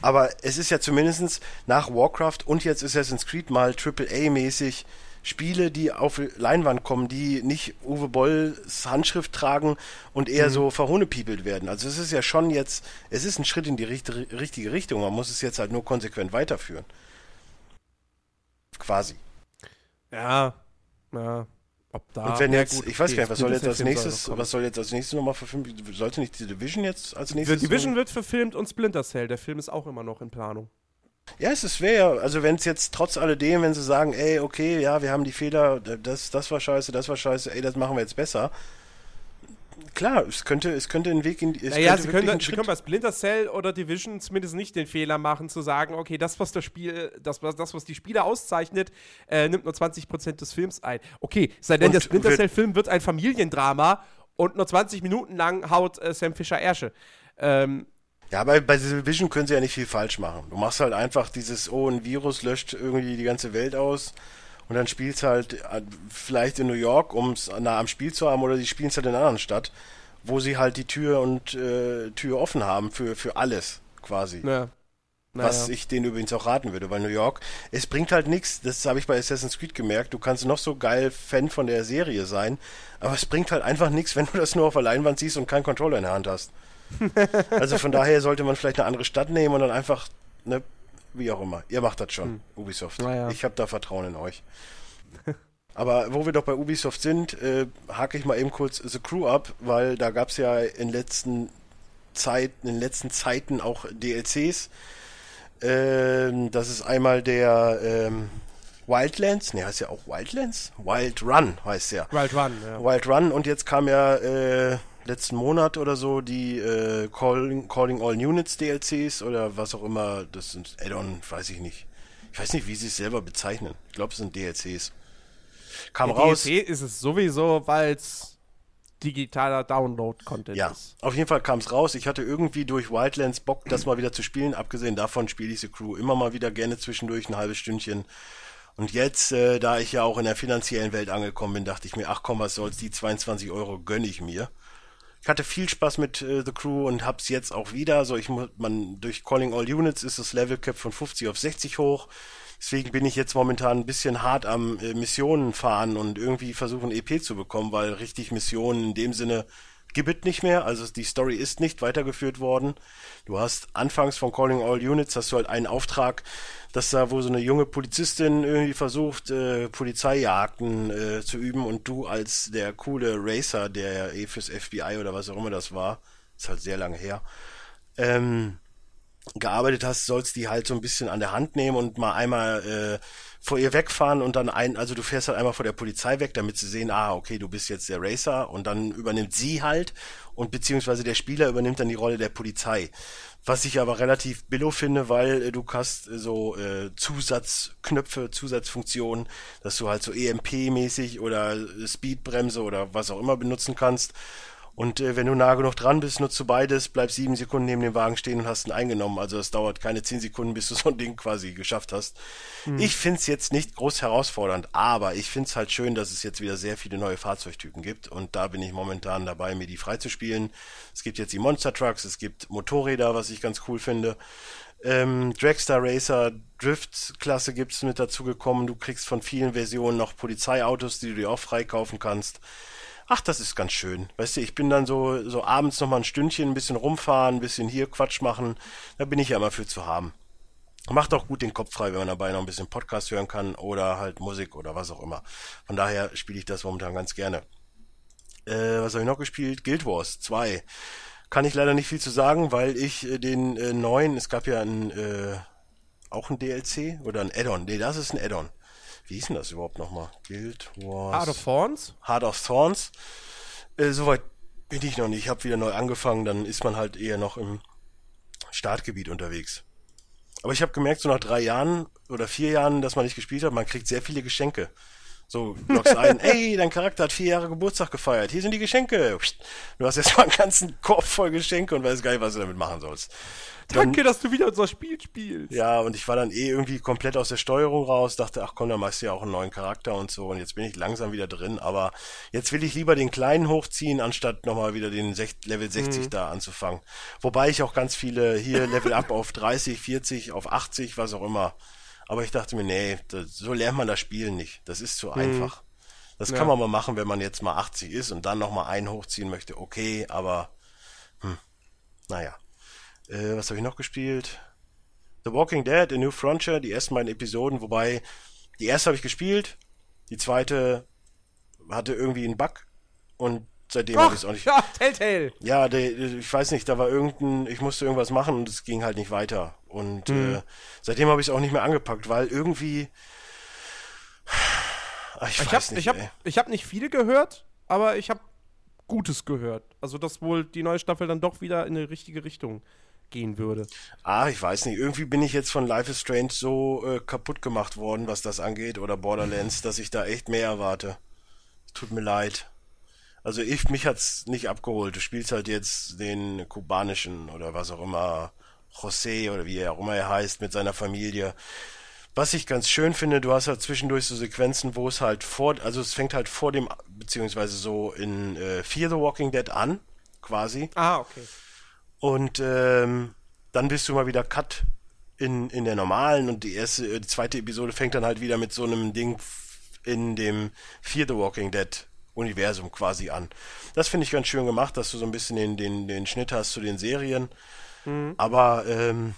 Aber es ist ja zumindest nach Warcraft und jetzt Assassin's Creed mal AAA-mäßig Spiele, die auf Leinwand kommen, die nicht Uwe Bolls Handschrift tragen und eher mhm. so verhohnepiepelt werden. Also es ist ja schon jetzt, es ist ein Schritt in die richtige Richtung. Man muss es jetzt halt nur konsequent weiterführen. Quasi. Ja, ja. Ob da. Und wenn jetzt, gut, ich weiß gar nicht, was soll jetzt als nächstes, was soll jetzt als nächstes nochmal verfilmt? Sollte nicht die Division jetzt als nächstes? Die Division wird verfilmt und Splinter Cell. Der Film ist auch immer noch in Planung. Ja, es ist schwer. Also wenn es jetzt trotz alledem, wenn sie sagen, ey, okay, ja, wir haben die Fehler, das, das war scheiße, das war scheiße, ey, das machen wir jetzt besser. Klar, es könnte, es könnte ein Weg in die. Naja, sie können, sie können bei Splinter Cell oder Division zumindest nicht den Fehler machen, zu sagen, okay, das, was das Spiel, das, das was die Spieler auszeichnet, äh, nimmt nur 20% des Films ein. Okay, sei denn, und der Splinter Cell-Film wird ein Familiendrama und nur 20 Minuten lang haut äh, Sam Fischer Ärsche. Ähm, ja, bei, bei Vision können sie ja nicht viel falsch machen. Du machst halt einfach dieses, oh, ein Virus löscht irgendwie die ganze Welt aus und dann spielst halt äh, vielleicht in New York, um es nah am Spiel zu haben, oder sie spielen es halt in einer anderen Stadt, wo sie halt die Tür und äh, Tür offen haben für, für alles quasi. Ja. Naja. Was ich denen übrigens auch raten würde, weil New York, es bringt halt nichts, das habe ich bei Assassin's Creed gemerkt, du kannst noch so geil Fan von der Serie sein, aber es bringt halt einfach nichts, wenn du das nur auf der Leinwand siehst und keinen Controller in der Hand hast. also von daher sollte man vielleicht eine andere Stadt nehmen und dann einfach, ne, wie auch immer. Ihr macht das schon, hm. Ubisoft. Ja. Ich habe da Vertrauen in euch. Aber wo wir doch bei Ubisoft sind, äh, hake ich mal eben kurz The Crew ab, weil da gab es ja in letzten Zeit, in den letzten Zeiten auch DLCs. Ähm, das ist einmal der ähm, Wildlands, ne, heißt ja auch Wildlands? Wild Run heißt ja. Wild Run, ja. Wild Run und jetzt kam ja äh, letzten Monat oder so die äh, Calling, Calling All Units DLCs oder was auch immer. Das sind Add-on, weiß ich nicht. Ich weiß nicht, wie sie es selber bezeichnen. Ich glaube, es sind DLCs. Kam ja, raus. DLC ist es sowieso, weil es digitaler Download-Content ja, ist. Auf jeden Fall kam es raus. Ich hatte irgendwie durch Wildlands Bock, das mal wieder zu spielen. Abgesehen davon spiele ich The Crew immer mal wieder gerne zwischendurch ein halbes Stündchen. Und jetzt, äh, da ich ja auch in der finanziellen Welt angekommen bin, dachte ich mir, ach komm, was soll's, die 22 Euro gönne ich mir. Ich hatte viel Spaß mit äh, The Crew und hab's jetzt auch wieder. So, ich muss, man, durch Calling All Units ist das Level Cap von 50 auf 60 hoch. Deswegen bin ich jetzt momentan ein bisschen hart am äh, Missionen fahren und irgendwie versuchen EP zu bekommen, weil richtig Missionen in dem Sinne gibt es nicht mehr. Also die Story ist nicht weitergeführt worden. Du hast anfangs von Calling All Units hast du halt einen Auftrag, dass da wo so eine junge Polizistin irgendwie versucht, äh, Polizeijagden äh, zu üben und du als der coole Racer, der eh fürs FBI oder was auch immer das war, ist halt sehr lange her, ähm, gearbeitet hast, sollst die halt so ein bisschen an der Hand nehmen und mal einmal äh, vor ihr wegfahren und dann ein, also du fährst halt einmal vor der Polizei weg, damit sie sehen, ah, okay, du bist jetzt der Racer und dann übernimmt sie halt und beziehungsweise der Spieler übernimmt dann die Rolle der Polizei. Was ich aber relativ billo finde, weil äh, du hast äh, so äh, Zusatzknöpfe, Zusatzfunktionen, dass du halt so EMP-mäßig oder Speedbremse oder was auch immer benutzen kannst. Und äh, wenn du nah genug dran bist, nutzt du beides, bleibst sieben Sekunden neben dem Wagen stehen und hast ihn eingenommen. Also es dauert keine zehn Sekunden, bis du so ein Ding quasi geschafft hast. Hm. Ich find's jetzt nicht groß herausfordernd, aber ich find's halt schön, dass es jetzt wieder sehr viele neue Fahrzeugtypen gibt. Und da bin ich momentan dabei, mir die freizuspielen. Es gibt jetzt die Monster Trucks, es gibt Motorräder, was ich ganz cool finde. Ähm, Dragster Racer Drift-Klasse gibt's mit dazu gekommen. Du kriegst von vielen Versionen noch Polizeiautos, die du dir auch freikaufen kannst ach, das ist ganz schön. Weißt du, ich bin dann so, so abends noch mal ein Stündchen, ein bisschen rumfahren, ein bisschen hier Quatsch machen. Da bin ich ja immer für zu haben. Macht auch gut den Kopf frei, wenn man dabei noch ein bisschen Podcast hören kann oder halt Musik oder was auch immer. Von daher spiele ich das momentan ganz gerne. Äh, was habe ich noch gespielt? Guild Wars 2. Kann ich leider nicht viel zu sagen, weil ich äh, den äh, neuen, es gab ja ein, äh, auch ein DLC oder ein Add-on. Nee, das ist ein Add-on wie hieß denn das überhaupt nochmal? Guild Wars. Heart of Thorns? Heart of Thorns. Äh, Soweit bin ich noch nicht. Ich habe wieder neu angefangen, dann ist man halt eher noch im Startgebiet unterwegs. Aber ich habe gemerkt, so nach drei Jahren oder vier Jahren, dass man nicht gespielt hat, man kriegt sehr viele Geschenke. So, loggst ein, ey, dein Charakter hat vier Jahre Geburtstag gefeiert, hier sind die Geschenke. Du hast jetzt mal einen ganzen Korb voll Geschenke und weißt gar nicht, was du damit machen sollst. Danke, dass du wieder unser Spiel spielst. Ja, und ich war dann eh irgendwie komplett aus der Steuerung raus, dachte, ach komm, dann machst du ja auch einen neuen Charakter und so. Und jetzt bin ich langsam wieder drin, aber jetzt will ich lieber den kleinen hochziehen, anstatt nochmal wieder den Level 60 mhm. da anzufangen. Wobei ich auch ganz viele hier Level up auf 30, 40, auf 80, was auch immer. Aber ich dachte mir, nee, das, so lernt man das Spiel nicht. Das ist zu mhm. einfach. Das ja. kann man mal machen, wenn man jetzt mal 80 ist und dann nochmal einen hochziehen möchte. Okay, aber hm, naja. Äh, was habe ich noch gespielt? The Walking Dead, A New Frontier, die ersten beiden Episoden, wobei die erste habe ich gespielt, die zweite hatte irgendwie einen Bug und seitdem habe ich es auch nicht. Ja, Telltale. Ja, der, ich weiß nicht, da war irgendein, ich musste irgendwas machen und es ging halt nicht weiter. Und mhm. äh, seitdem habe ich es auch nicht mehr angepackt, weil irgendwie. Ach, ich, ich habe ich hab, ich hab nicht viele gehört, aber ich habe Gutes gehört. Also, dass wohl die neue Staffel dann doch wieder in eine richtige Richtung gehen würde. Ah, ich weiß nicht. Irgendwie bin ich jetzt von Life is Strange so äh, kaputt gemacht worden, was das angeht, oder Borderlands, dass ich da echt mehr erwarte. Tut mir leid. Also ich, mich hat's nicht abgeholt. Du spielst halt jetzt den kubanischen oder was auch immer, José oder wie er auch immer er heißt, mit seiner Familie. Was ich ganz schön finde, du hast halt zwischendurch so Sequenzen, wo es halt vor, also es fängt halt vor dem, beziehungsweise so in äh, Fear the Walking Dead an, quasi. Ah, okay. Und ähm, dann bist du mal wieder Cut in, in der normalen und die erste, äh, die zweite Episode fängt dann halt wieder mit so einem Ding in dem Fear the Walking Dead Universum quasi an. Das finde ich ganz schön gemacht, dass du so ein bisschen den, den, den Schnitt hast zu den Serien. Mhm. Aber ähm,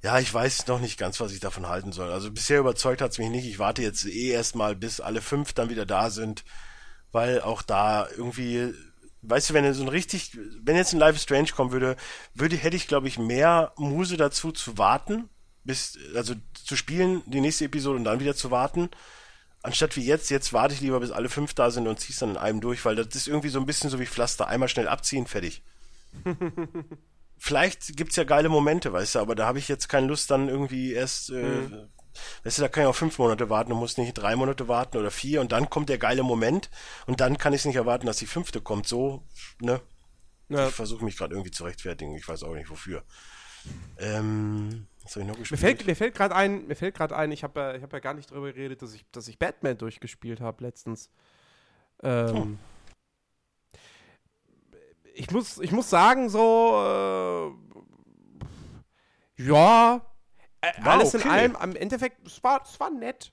ja, ich weiß noch nicht ganz, was ich davon halten soll. Also bisher überzeugt hat es mich nicht. Ich warte jetzt eh erstmal, bis alle fünf dann wieder da sind, weil auch da irgendwie weißt du, wenn so ein richtig, wenn jetzt ein Life is Strange kommen würde, würde, hätte ich, glaube ich, mehr Muse dazu zu warten, bis, also zu spielen, die nächste Episode und dann wieder zu warten. Anstatt wie jetzt, jetzt warte ich lieber, bis alle fünf da sind und zieh's dann in einem durch, weil das ist irgendwie so ein bisschen so wie Pflaster. Einmal schnell abziehen, fertig. Vielleicht gibt's ja geile Momente, weißt du, aber da habe ich jetzt keine Lust, dann irgendwie erst äh, mhm. Weißt du, da kann ich auch fünf Monate warten und muss nicht drei Monate warten oder vier und dann kommt der geile Moment und dann kann ich es nicht erwarten, dass die fünfte kommt. So, ne? Ja. Ich versuche mich gerade irgendwie zu rechtfertigen. Ich weiß auch nicht wofür. Ähm, was habe ich noch gespielt? Mir fällt, mir fällt gerade ein, mir fällt gerade ein, ich habe ja, hab ja gar nicht darüber geredet, dass ich, dass ich Batman durchgespielt habe letztens. Ähm, oh. ich, muss, ich muss sagen, so, äh, ja, äh, alles okay. in allem, am Endeffekt, es war, es war nett.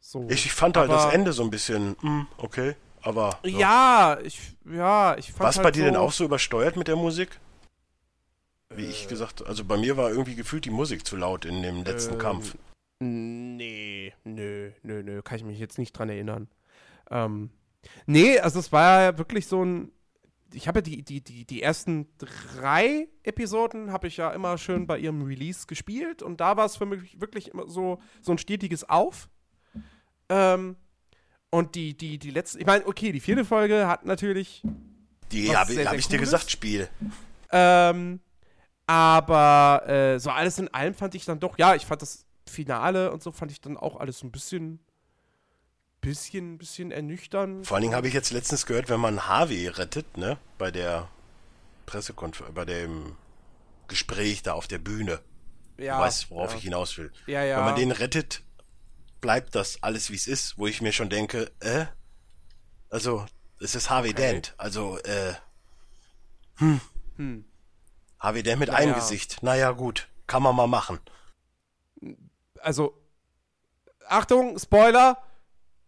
So. Ich, ich fand halt das Ende so ein bisschen, mh, hm, okay, aber. Ja, ja ich, ja, ich fand. Was halt bei dir so, denn auch so übersteuert mit der Musik? Wie äh, ich gesagt, also bei mir war irgendwie gefühlt die Musik zu laut in dem letzten äh, Kampf. Nee, nö, nö, nö, kann ich mich jetzt nicht dran erinnern. Ähm, nee, also es war ja wirklich so ein, ich habe ja die, die, die, die ersten drei Episoden habe ich ja immer schön bei ihrem Release gespielt und da war es für mich wirklich immer so, so ein stetiges Auf. Ähm, und die, die, die letzte, ich meine, okay, die vierte Folge hat natürlich. Die habe hab ich dir gesagt, Spiel. Ähm, aber äh, so alles in allem fand ich dann doch, ja, ich fand das Finale und so fand ich dann auch alles ein bisschen bisschen, bisschen ernüchternd. Vor allen Dingen habe ich jetzt letztens gehört, wenn man Harvey rettet, ne, bei der Pressekonferenz, bei dem Gespräch da auf der Bühne. Ja, du weißt, worauf ja. ich hinaus will. Ja, ja. Wenn man den rettet, bleibt das alles wie es ist, wo ich mir schon denke, äh, also, es ist Harvey Okay. Dent, also, äh, hm. Hm. Harvey Dent mit Naja. einem Gesicht. Naja, gut, kann man mal machen. Also, Achtung, Spoiler.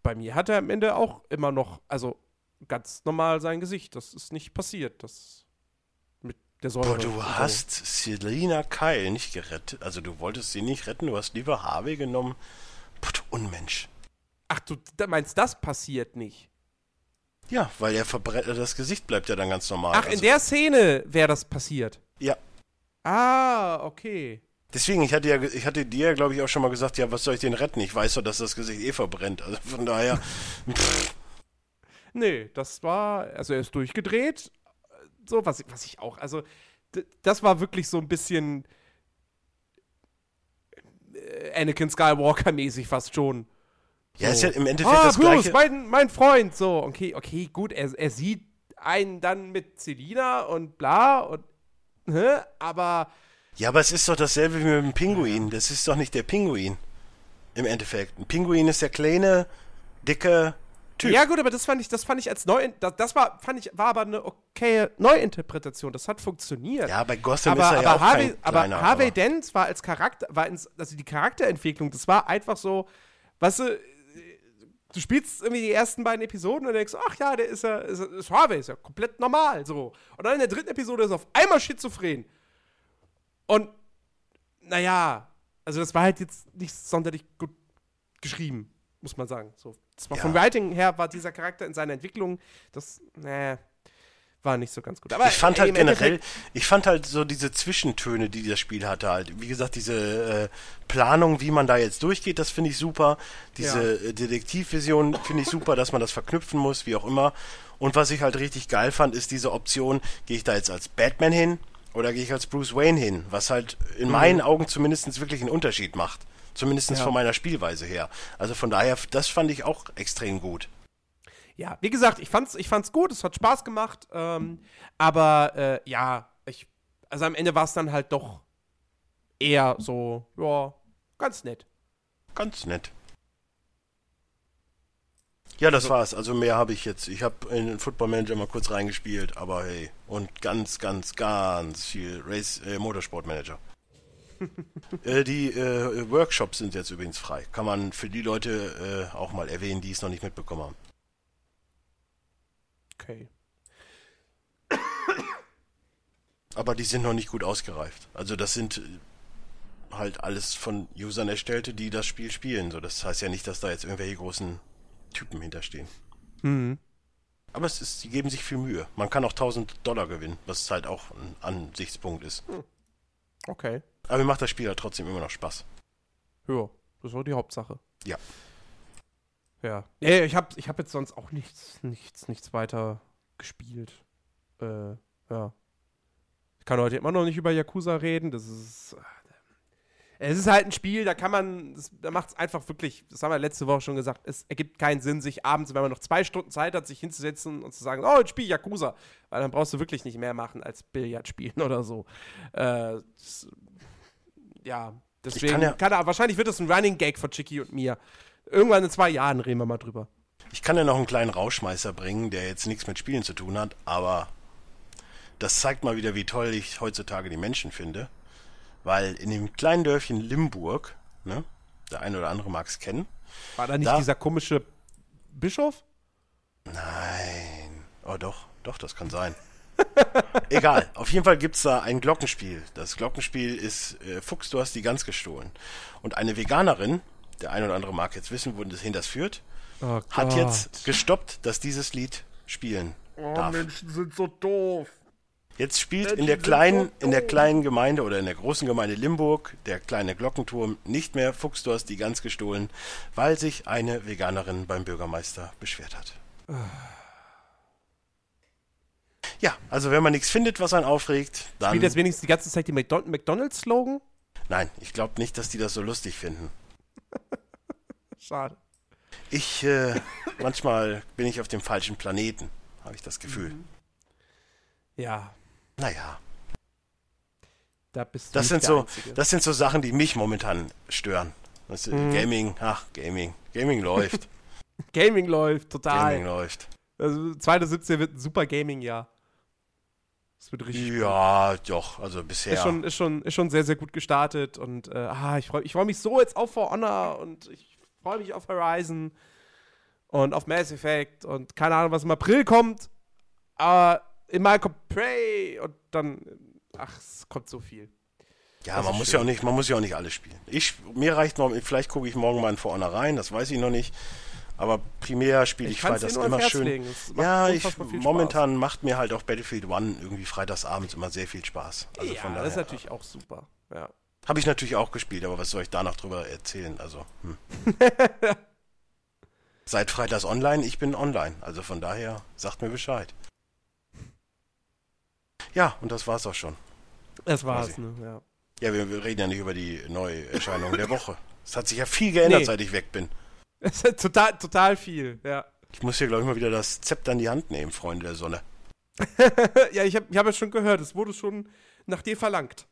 Bei mir hat er am Ende auch immer noch, also ganz normal sein Gesicht. Das ist nicht passiert. Das mit der Säure. Boah, du so. hast Selina Kyle nicht gerettet, also du wolltest sie nicht retten, du hast lieber Harvey genommen. Boah, du Unmensch. Ach, du meinst, das passiert nicht. Ja, weil er verbrennt, das Gesicht bleibt ja dann ganz normal. Ach, in Also, der Szene wäre das passiert. Ja. Ah, okay. Deswegen, ich hatte ja, ich hatte dir, glaube ich, auch schon mal gesagt, ja, was soll ich den retten? Ich weiß doch, dass das Gesicht eh verbrennt. Also von daher, pff, Nee, das war, also er ist durchgedreht. So, was, was ich auch, also das war wirklich so ein bisschen äh, Anakin Skywalker-mäßig fast schon. ja, ist So. ja im Endeffekt Ah, das Bruce, gleiche. mein, mein Freund. So, okay, okay, gut, er, er sieht einen dann mit Selina und bla und, hä, aber Ja, aber es ist doch dasselbe wie mit dem Pinguin. Das ist doch nicht der Pinguin. Im Endeffekt. Ein Pinguin ist der kleine, dicke Typ. Ja, gut, aber das fand ich, das fand ich als neu, das, war, fand ich, war aber eine okaye Neuinterpretation. Das hat funktioniert. Ja, bei Gotham aber, ist er aber ja auch Harvey, kein aber kleiner, Harvey aber- Dent war als Charakter, war ins, also die Charakterentwicklung, das war einfach so, weißt du, du spielst irgendwie die ersten beiden Episoden und denkst, ach ja, der ist ja, ist, ist Harvey, ist ja komplett normal, so. Und dann in der dritten Episode ist er auf einmal schizophren. Und, naja, also das war halt jetzt nicht sonderlich gut geschrieben, muss man sagen. So, zwar Ja. vom Writing her war dieser Charakter in seiner Entwicklung, das, nee, war nicht so ganz gut. Aber Ich fand ey, halt generell, Endeffekt- ich fand halt so diese Zwischentöne, die das Spiel hatte halt. Wie gesagt, diese äh, Planung, wie man da jetzt durchgeht, das finde ich super. Diese äh, Detektivvision finde ich super, dass man das verknüpfen muss, wie auch immer. Und was ich halt richtig geil fand, ist diese Option, gehe ich da jetzt als Batman hin oder gehe ich als Bruce Wayne hin? Was halt in meinen Augen zumindest wirklich einen Unterschied macht. Zumindest Ja. von meiner Spielweise her. Also von daher, das fand ich auch extrem gut. Ja, wie gesagt, ich fand's, ich fand's gut, es hat Spaß gemacht, ähm, aber äh, ja, ich, also am Ende war es dann halt doch eher so, ja, ganz nett. Ganz nett. Ja, das war's. Also mehr habe ich jetzt. Ich habe in den Football Manager mal kurz reingespielt, aber hey. Und ganz, ganz, ganz viel Race äh, Motorsport Manager. äh, die äh, Workshops sind jetzt übrigens frei. Kann man für die Leute äh, auch mal erwähnen, die es noch nicht mitbekommen haben. Okay. Aber die sind noch nicht gut ausgereift. Also das sind äh, halt alles von Usern erstellte, die das Spiel spielen. So, das heißt ja nicht, dass da jetzt irgendwelche großen Typen hinterstehen. Mhm. Aber es ist, sie geben sich viel Mühe. Man kann auch 1000 Dollar gewinnen, was halt auch ein Ansichtspunkt ist. Okay. Aber mir macht das Spiel halt trotzdem immer noch Spaß. Ja, das war die Hauptsache. Ja. Ja. Nee, ich hab, ich hab jetzt sonst auch nichts, nichts, nichts weiter gespielt. Äh, ja. Ich kann heute immer noch nicht über Yakuza reden. Das ist. Es ist halt ein Spiel, da kann man, das, da macht es einfach wirklich, das haben wir letzte Woche schon gesagt, es ergibt keinen Sinn, sich abends, wenn man noch zwei Stunden Zeit hat, sich hinzusetzen und zu sagen, oh, jetzt spiel Yakuza. Weil dann brauchst du wirklich nicht mehr machen als Billard spielen oder so. Äh, das, ja, deswegen kann ja- kann er, wahrscheinlich wird das ein Running Gag von Chicky und mir. Irgendwann in zwei Jahren reden wir mal drüber. Ich kann ja noch einen kleinen Rauschmeißer bringen, der jetzt nichts mit Spielen zu tun hat, aber das zeigt mal wieder, wie toll ich heutzutage die Menschen finde. Weil in dem kleinen Dörfchen Limburg, ne, der eine oder andere mag es kennen, War da nicht Da- dieser komische Bischof? Nein. Oh doch, doch, das kann sein. Egal, auf jeden Fall gibt's da ein Glockenspiel. Das Glockenspiel ist äh, Fuchs, du hast die Gans gestohlen. Und eine Veganerin, der ein oder andere mag jetzt wissen, wohin das führt, Oh hat jetzt gestoppt, dass dieses Lied spielen Oh, darf. Menschen sind so doof. Jetzt spielt in Menschen der kleinen, in der doof. kleinen Gemeinde oder in der großen Gemeinde Limburg der kleine Glockenturm nicht mehr Fuchs, du hast die Gans gestohlen, weil sich eine Veganerin beim Bürgermeister beschwert hat. Ja, also wenn man nichts findet, was einen aufregt, dann. Spielt jetzt wenigstens die ganze Zeit die McDon McDonalds-Slogan? Nein, ich glaube nicht, dass die das so lustig finden. Schade. Ich, äh, manchmal bin ich auf dem falschen Planeten, habe ich das Gefühl. Mhm. Ja. Naja. Da bist du das sind so, Einzige. das sind so Sachen, die mich momentan stören. Das, mhm. Gaming, ach, Gaming. Gaming läuft. Gaming läuft, total. Gaming läuft. Also 2017 wird ein super Gaming-Jahr. Das wird richtig. Ja, gut. doch, also bisher. Ist schon, ist, schon, ist schon sehr, sehr gut gestartet und äh, ah, ich freue ich freu mich so jetzt auf For Honor und ich freue mich auf Horizon und auf Mass Effect und keine Ahnung, was im April kommt. Aber im Mai kommt Prey und dann, ach, es kommt so viel. Ja, das man muss ja auch nicht, man muss ja auch nicht alles spielen. Ich, mir reicht noch, vielleicht gucke ich morgen mal in Honor rein, das weiß ich noch nicht. Aber primär spiele ich, ich freitags immer schön. Ja, ich, momentan macht mir halt auch Battlefield One irgendwie freitagsabends immer sehr viel Spaß. Also ja, von daher, das ist natürlich auch super. Ja. Habe ich natürlich auch gespielt, aber was soll ich da noch drüber erzählen? Also, hm. Seit freitags online, ich bin online. Also von daher, sagt mir Bescheid. Ja, und das war's auch schon. Das war's, ne? Ja. Ja, wir, wir, reden ja nicht über die Neuerscheinung der Woche. Es hat sich ja viel geändert, nee. seit ich weg bin. Es total, total viel, ja. Ich muss hier, glaube ich, mal wieder das Zepter in die Hand nehmen, Freunde der Sonne. ja, ich habe ich hab ja schon gehört, es wurde schon nach dir verlangt.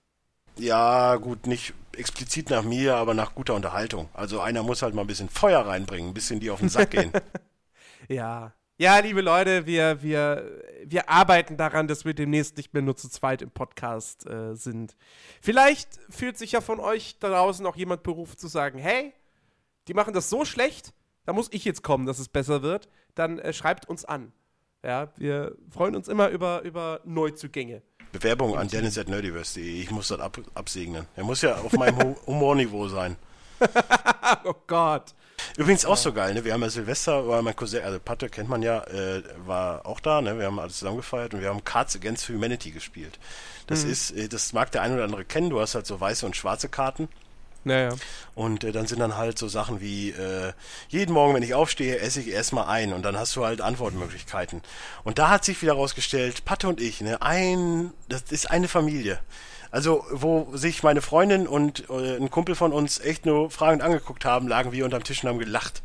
Ja, gut, nicht explizit nach mir, aber nach guter Unterhaltung. Also einer muss halt mal ein bisschen Feuer reinbringen, ein bisschen die auf den Sack gehen. ja. Ja, liebe Leute, wir, wir, wir arbeiten daran, dass wir demnächst nicht mehr nur zu zweit im Podcast äh, sind. Vielleicht fühlt sich ja von euch da draußen auch jemand berufen zu sagen, hey, die machen das so schlecht, da muss ich jetzt kommen, dass es besser wird. Dann äh, schreibt uns an. Ja, wir freuen uns immer über, über Neuzugänge. Bewerbung an dennis.nerdiverse.de. Ich muss das ab, absegnen. Er muss ja auf meinem Humorniveau sein. oh Gott. Übrigens auch so geil, ne? Wir haben ja Silvester, war mein Cousin, also Patte kennt man ja, äh, war auch da, ne? Wir haben alles zusammen gefeiert und wir haben Cards Against Humanity gespielt. Das mhm. ist, äh, das mag der ein oder andere kennen, du hast halt so weiße und schwarze Karten. Naja. Und äh, dann sind dann halt so Sachen wie, äh, jeden Morgen, wenn ich aufstehe, esse ich erstmal ein und dann hast du halt Antwortmöglichkeiten. Und da hat sich wieder rausgestellt, Patte und ich, ne, ein, das ist eine Familie. Also, wo sich meine Freundin und äh, ein Kumpel von uns echt nur fragend angeguckt haben, lagen wir unterm Tisch und haben gelacht.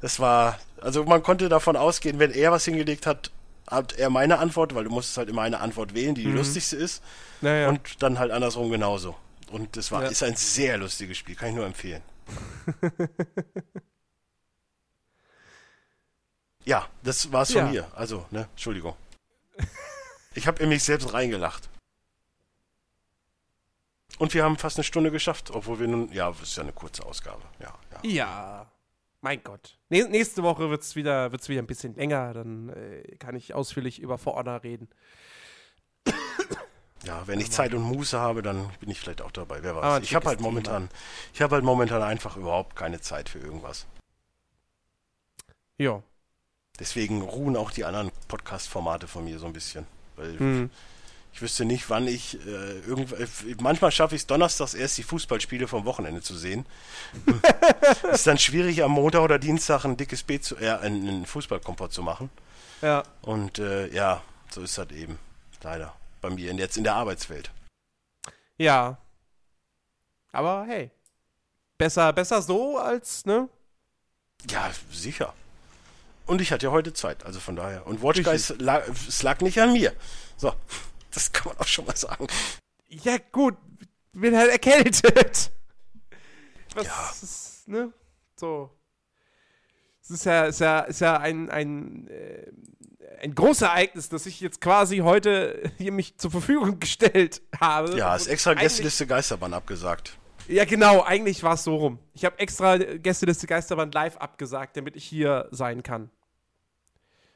Das war, also man konnte davon ausgehen, wenn er was hingelegt hat, hat er meine Antwort, weil du musstest halt immer eine Antwort wählen, die die mhm. lustigste ist. Naja. Und dann halt andersrum genauso. Und das war, ja. ist ein sehr lustiges Spiel, kann ich nur empfehlen. ja, das war's von ja. mir. Also, ne, Entschuldigung. Ich habe in mich selbst reingelacht. Und wir haben fast eine Stunde geschafft, obwohl wir nun, ja, das ist ja eine kurze Ausgabe. Ja, ja. ja mein Gott. Nächste Woche wird es wieder, wird's wieder ein bisschen länger, dann äh, kann ich ausführlich über For Honor reden. Ja, wenn ich Zeit und Muße habe, dann bin ich vielleicht auch dabei. Wer weiß. ich habe halt momentan, ich habe halt momentan einfach überhaupt keine Zeit für irgendwas. Ja. Deswegen ruhen auch die anderen Podcast-Formate von mir so ein bisschen. Weil hm. Ich wüsste nicht, wann ich äh, irgend, manchmal schaffe ich es donnerstags erst die Fußballspiele vom Wochenende zu sehen. ist dann schwierig am Montag oder Dienstag ein dickes B zu, äh, einen Fußballkompott zu machen. Ja. Und äh, ja, so ist das eben. Leider bei mir jetzt in der Arbeitswelt. Ja. Aber hey. Besser, besser so als, ne? Ja, sicher. Und ich hatte ja heute Zeit, also von daher. Und Watch Guys, es lag nicht an mir. So, das kann man auch schon mal sagen. Ja, gut, bin halt erkältet. Was ja. ist, ne? So. Es ist ja, ist ja, ist ja ein, ein äh, ein großes Ereignis, dass ich jetzt quasi heute hier mich zur Verfügung gestellt habe. Ja, ist extra Gästeliste Geisterbahn abgesagt. Ja, genau, eigentlich war es so rum. Ich habe extra Gästeliste Geisterbahn live abgesagt, damit ich hier sein kann.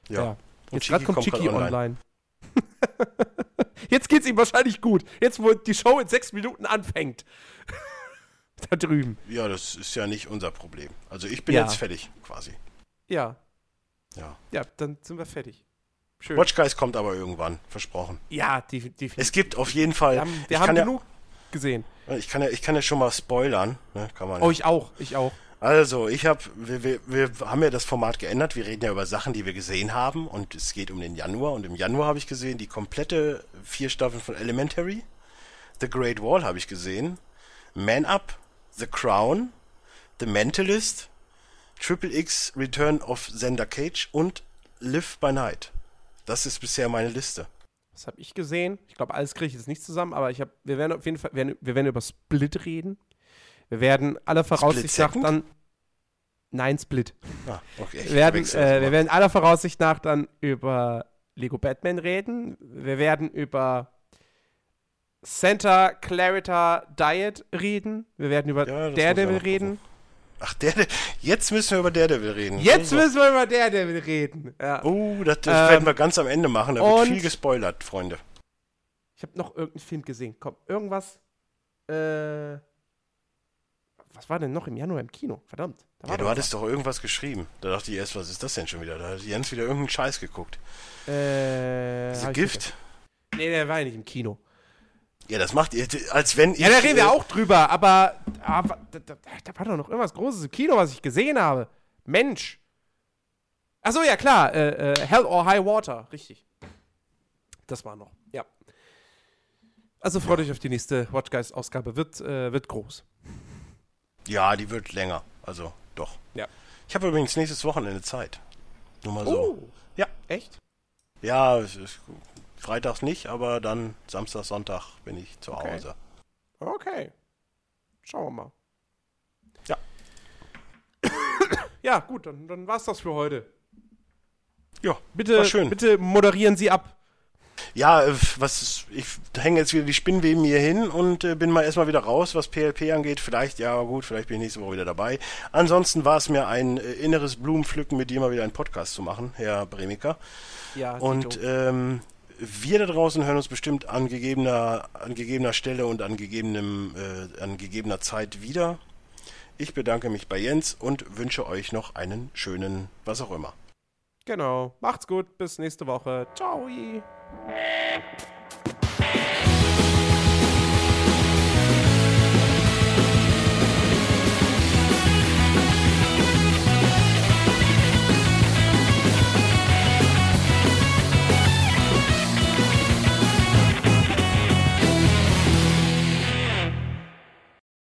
Ja. ja. Jetzt gerade kommt Chiki online. online. jetzt geht's ihm wahrscheinlich gut. Jetzt, wo die Show in sechs Minuten anfängt. da drüben. Ja, das ist ja nicht unser Problem. Also ich bin ja. jetzt fertig, quasi. Ja. Ja. Ja, dann sind wir fertig. Schön. Watch Guys kommt aber irgendwann, versprochen. Ja, definitiv. Es gibt auf jeden Fall. Wir haben, wir haben genug ja, gesehen. Ich kann ja, ich kann ja schon mal spoilern. Ne? Kann man oh, ich auch, ich auch. Also, ich habe, wir, wir, wir haben ja das Format geändert. Wir reden ja über Sachen, die wir gesehen haben, und es geht um den Januar. Und im Januar habe ich gesehen die komplette vier Staffeln von Elementary, The Great Wall habe ich gesehen, Man Up, The Crown, The Mentalist, Triple X Return of Xander Cage und Live by Night. Das ist bisher meine Liste. Was habe ich gesehen? Ich glaube, alles kriege ich jetzt nicht zusammen, aber ich habe, wir werden auf jeden Fall, wir werden über Split reden. Wir werden alle Voraussicht nach dann. Nein, Split. Ah, okay. Wir werden, äh, wir werden aller Voraussicht nach dann über Lego Batman reden. Wir werden über Santa Clarita Diet reden. Wir werden über Ja, Daredevil reden. Ach, der, jetzt müssen wir über Daredevil reden. Jetzt Also. müssen wir über Daredevil reden. Ja. Oh, das, das Ähm, werden wir ganz am Ende machen. Da wird viel gespoilert, Freunde. Ich habe noch irgendeinen Film gesehen. Komm, irgendwas. Äh, was war denn noch im Januar im Kino? Verdammt. Ja, du hattest doch irgendwas geschrieben. Da dachte ich erst, was ist das denn schon wieder? Da hat Jens wieder irgendeinen Scheiß geguckt. was. Äh, Diese ich Gift? Nee, der war ja nicht im Kino. Ja, das macht ihr, als wenn ich. Ja, da reden wir auch drüber, aber, aber da, da, da war doch noch irgendwas Großes im Kino, was ich gesehen habe. Mensch. Achso, ja klar, äh, äh, Hell or High Water, richtig. Das war noch, ja. Also freut euch auf die nächste Watchgeist-Ausgabe, wird, äh, wird groß. Ja, die wird länger. Also, doch. Ja. Ich habe übrigens nächstes Wochenende Zeit. Nur mal so. Oh, Ja. echt? Ja, es ist, freitags nicht, aber dann Samstag, Sonntag bin ich zu Okay. Hause. Okay. Schauen wir mal. Ja. ja, gut, dann, dann war's das für heute. Ja, Bitte, schön. bitte moderieren Sie ab. Ja, äh, was ist, ich hänge jetzt wieder die Spinnweben hier hin und äh, bin mal erstmal wieder raus, was PLP angeht. Vielleicht, ja gut, vielleicht bin ich nächste Woche wieder dabei. Ansonsten war es mir ein äh, inneres Blumenpflücken, mit dir mal wieder einen Podcast zu machen, Herr Bremiker. Ja, Und ähm, wir da draußen hören uns bestimmt an gegebener, an gegebener Stelle und an, gegebenem, äh, an gegebener Zeit wieder. Ich bedanke mich bei Jens und wünsche euch noch einen schönen, was auch immer. Genau. Macht's gut. Bis nächste Woche. Ciao. Thank you.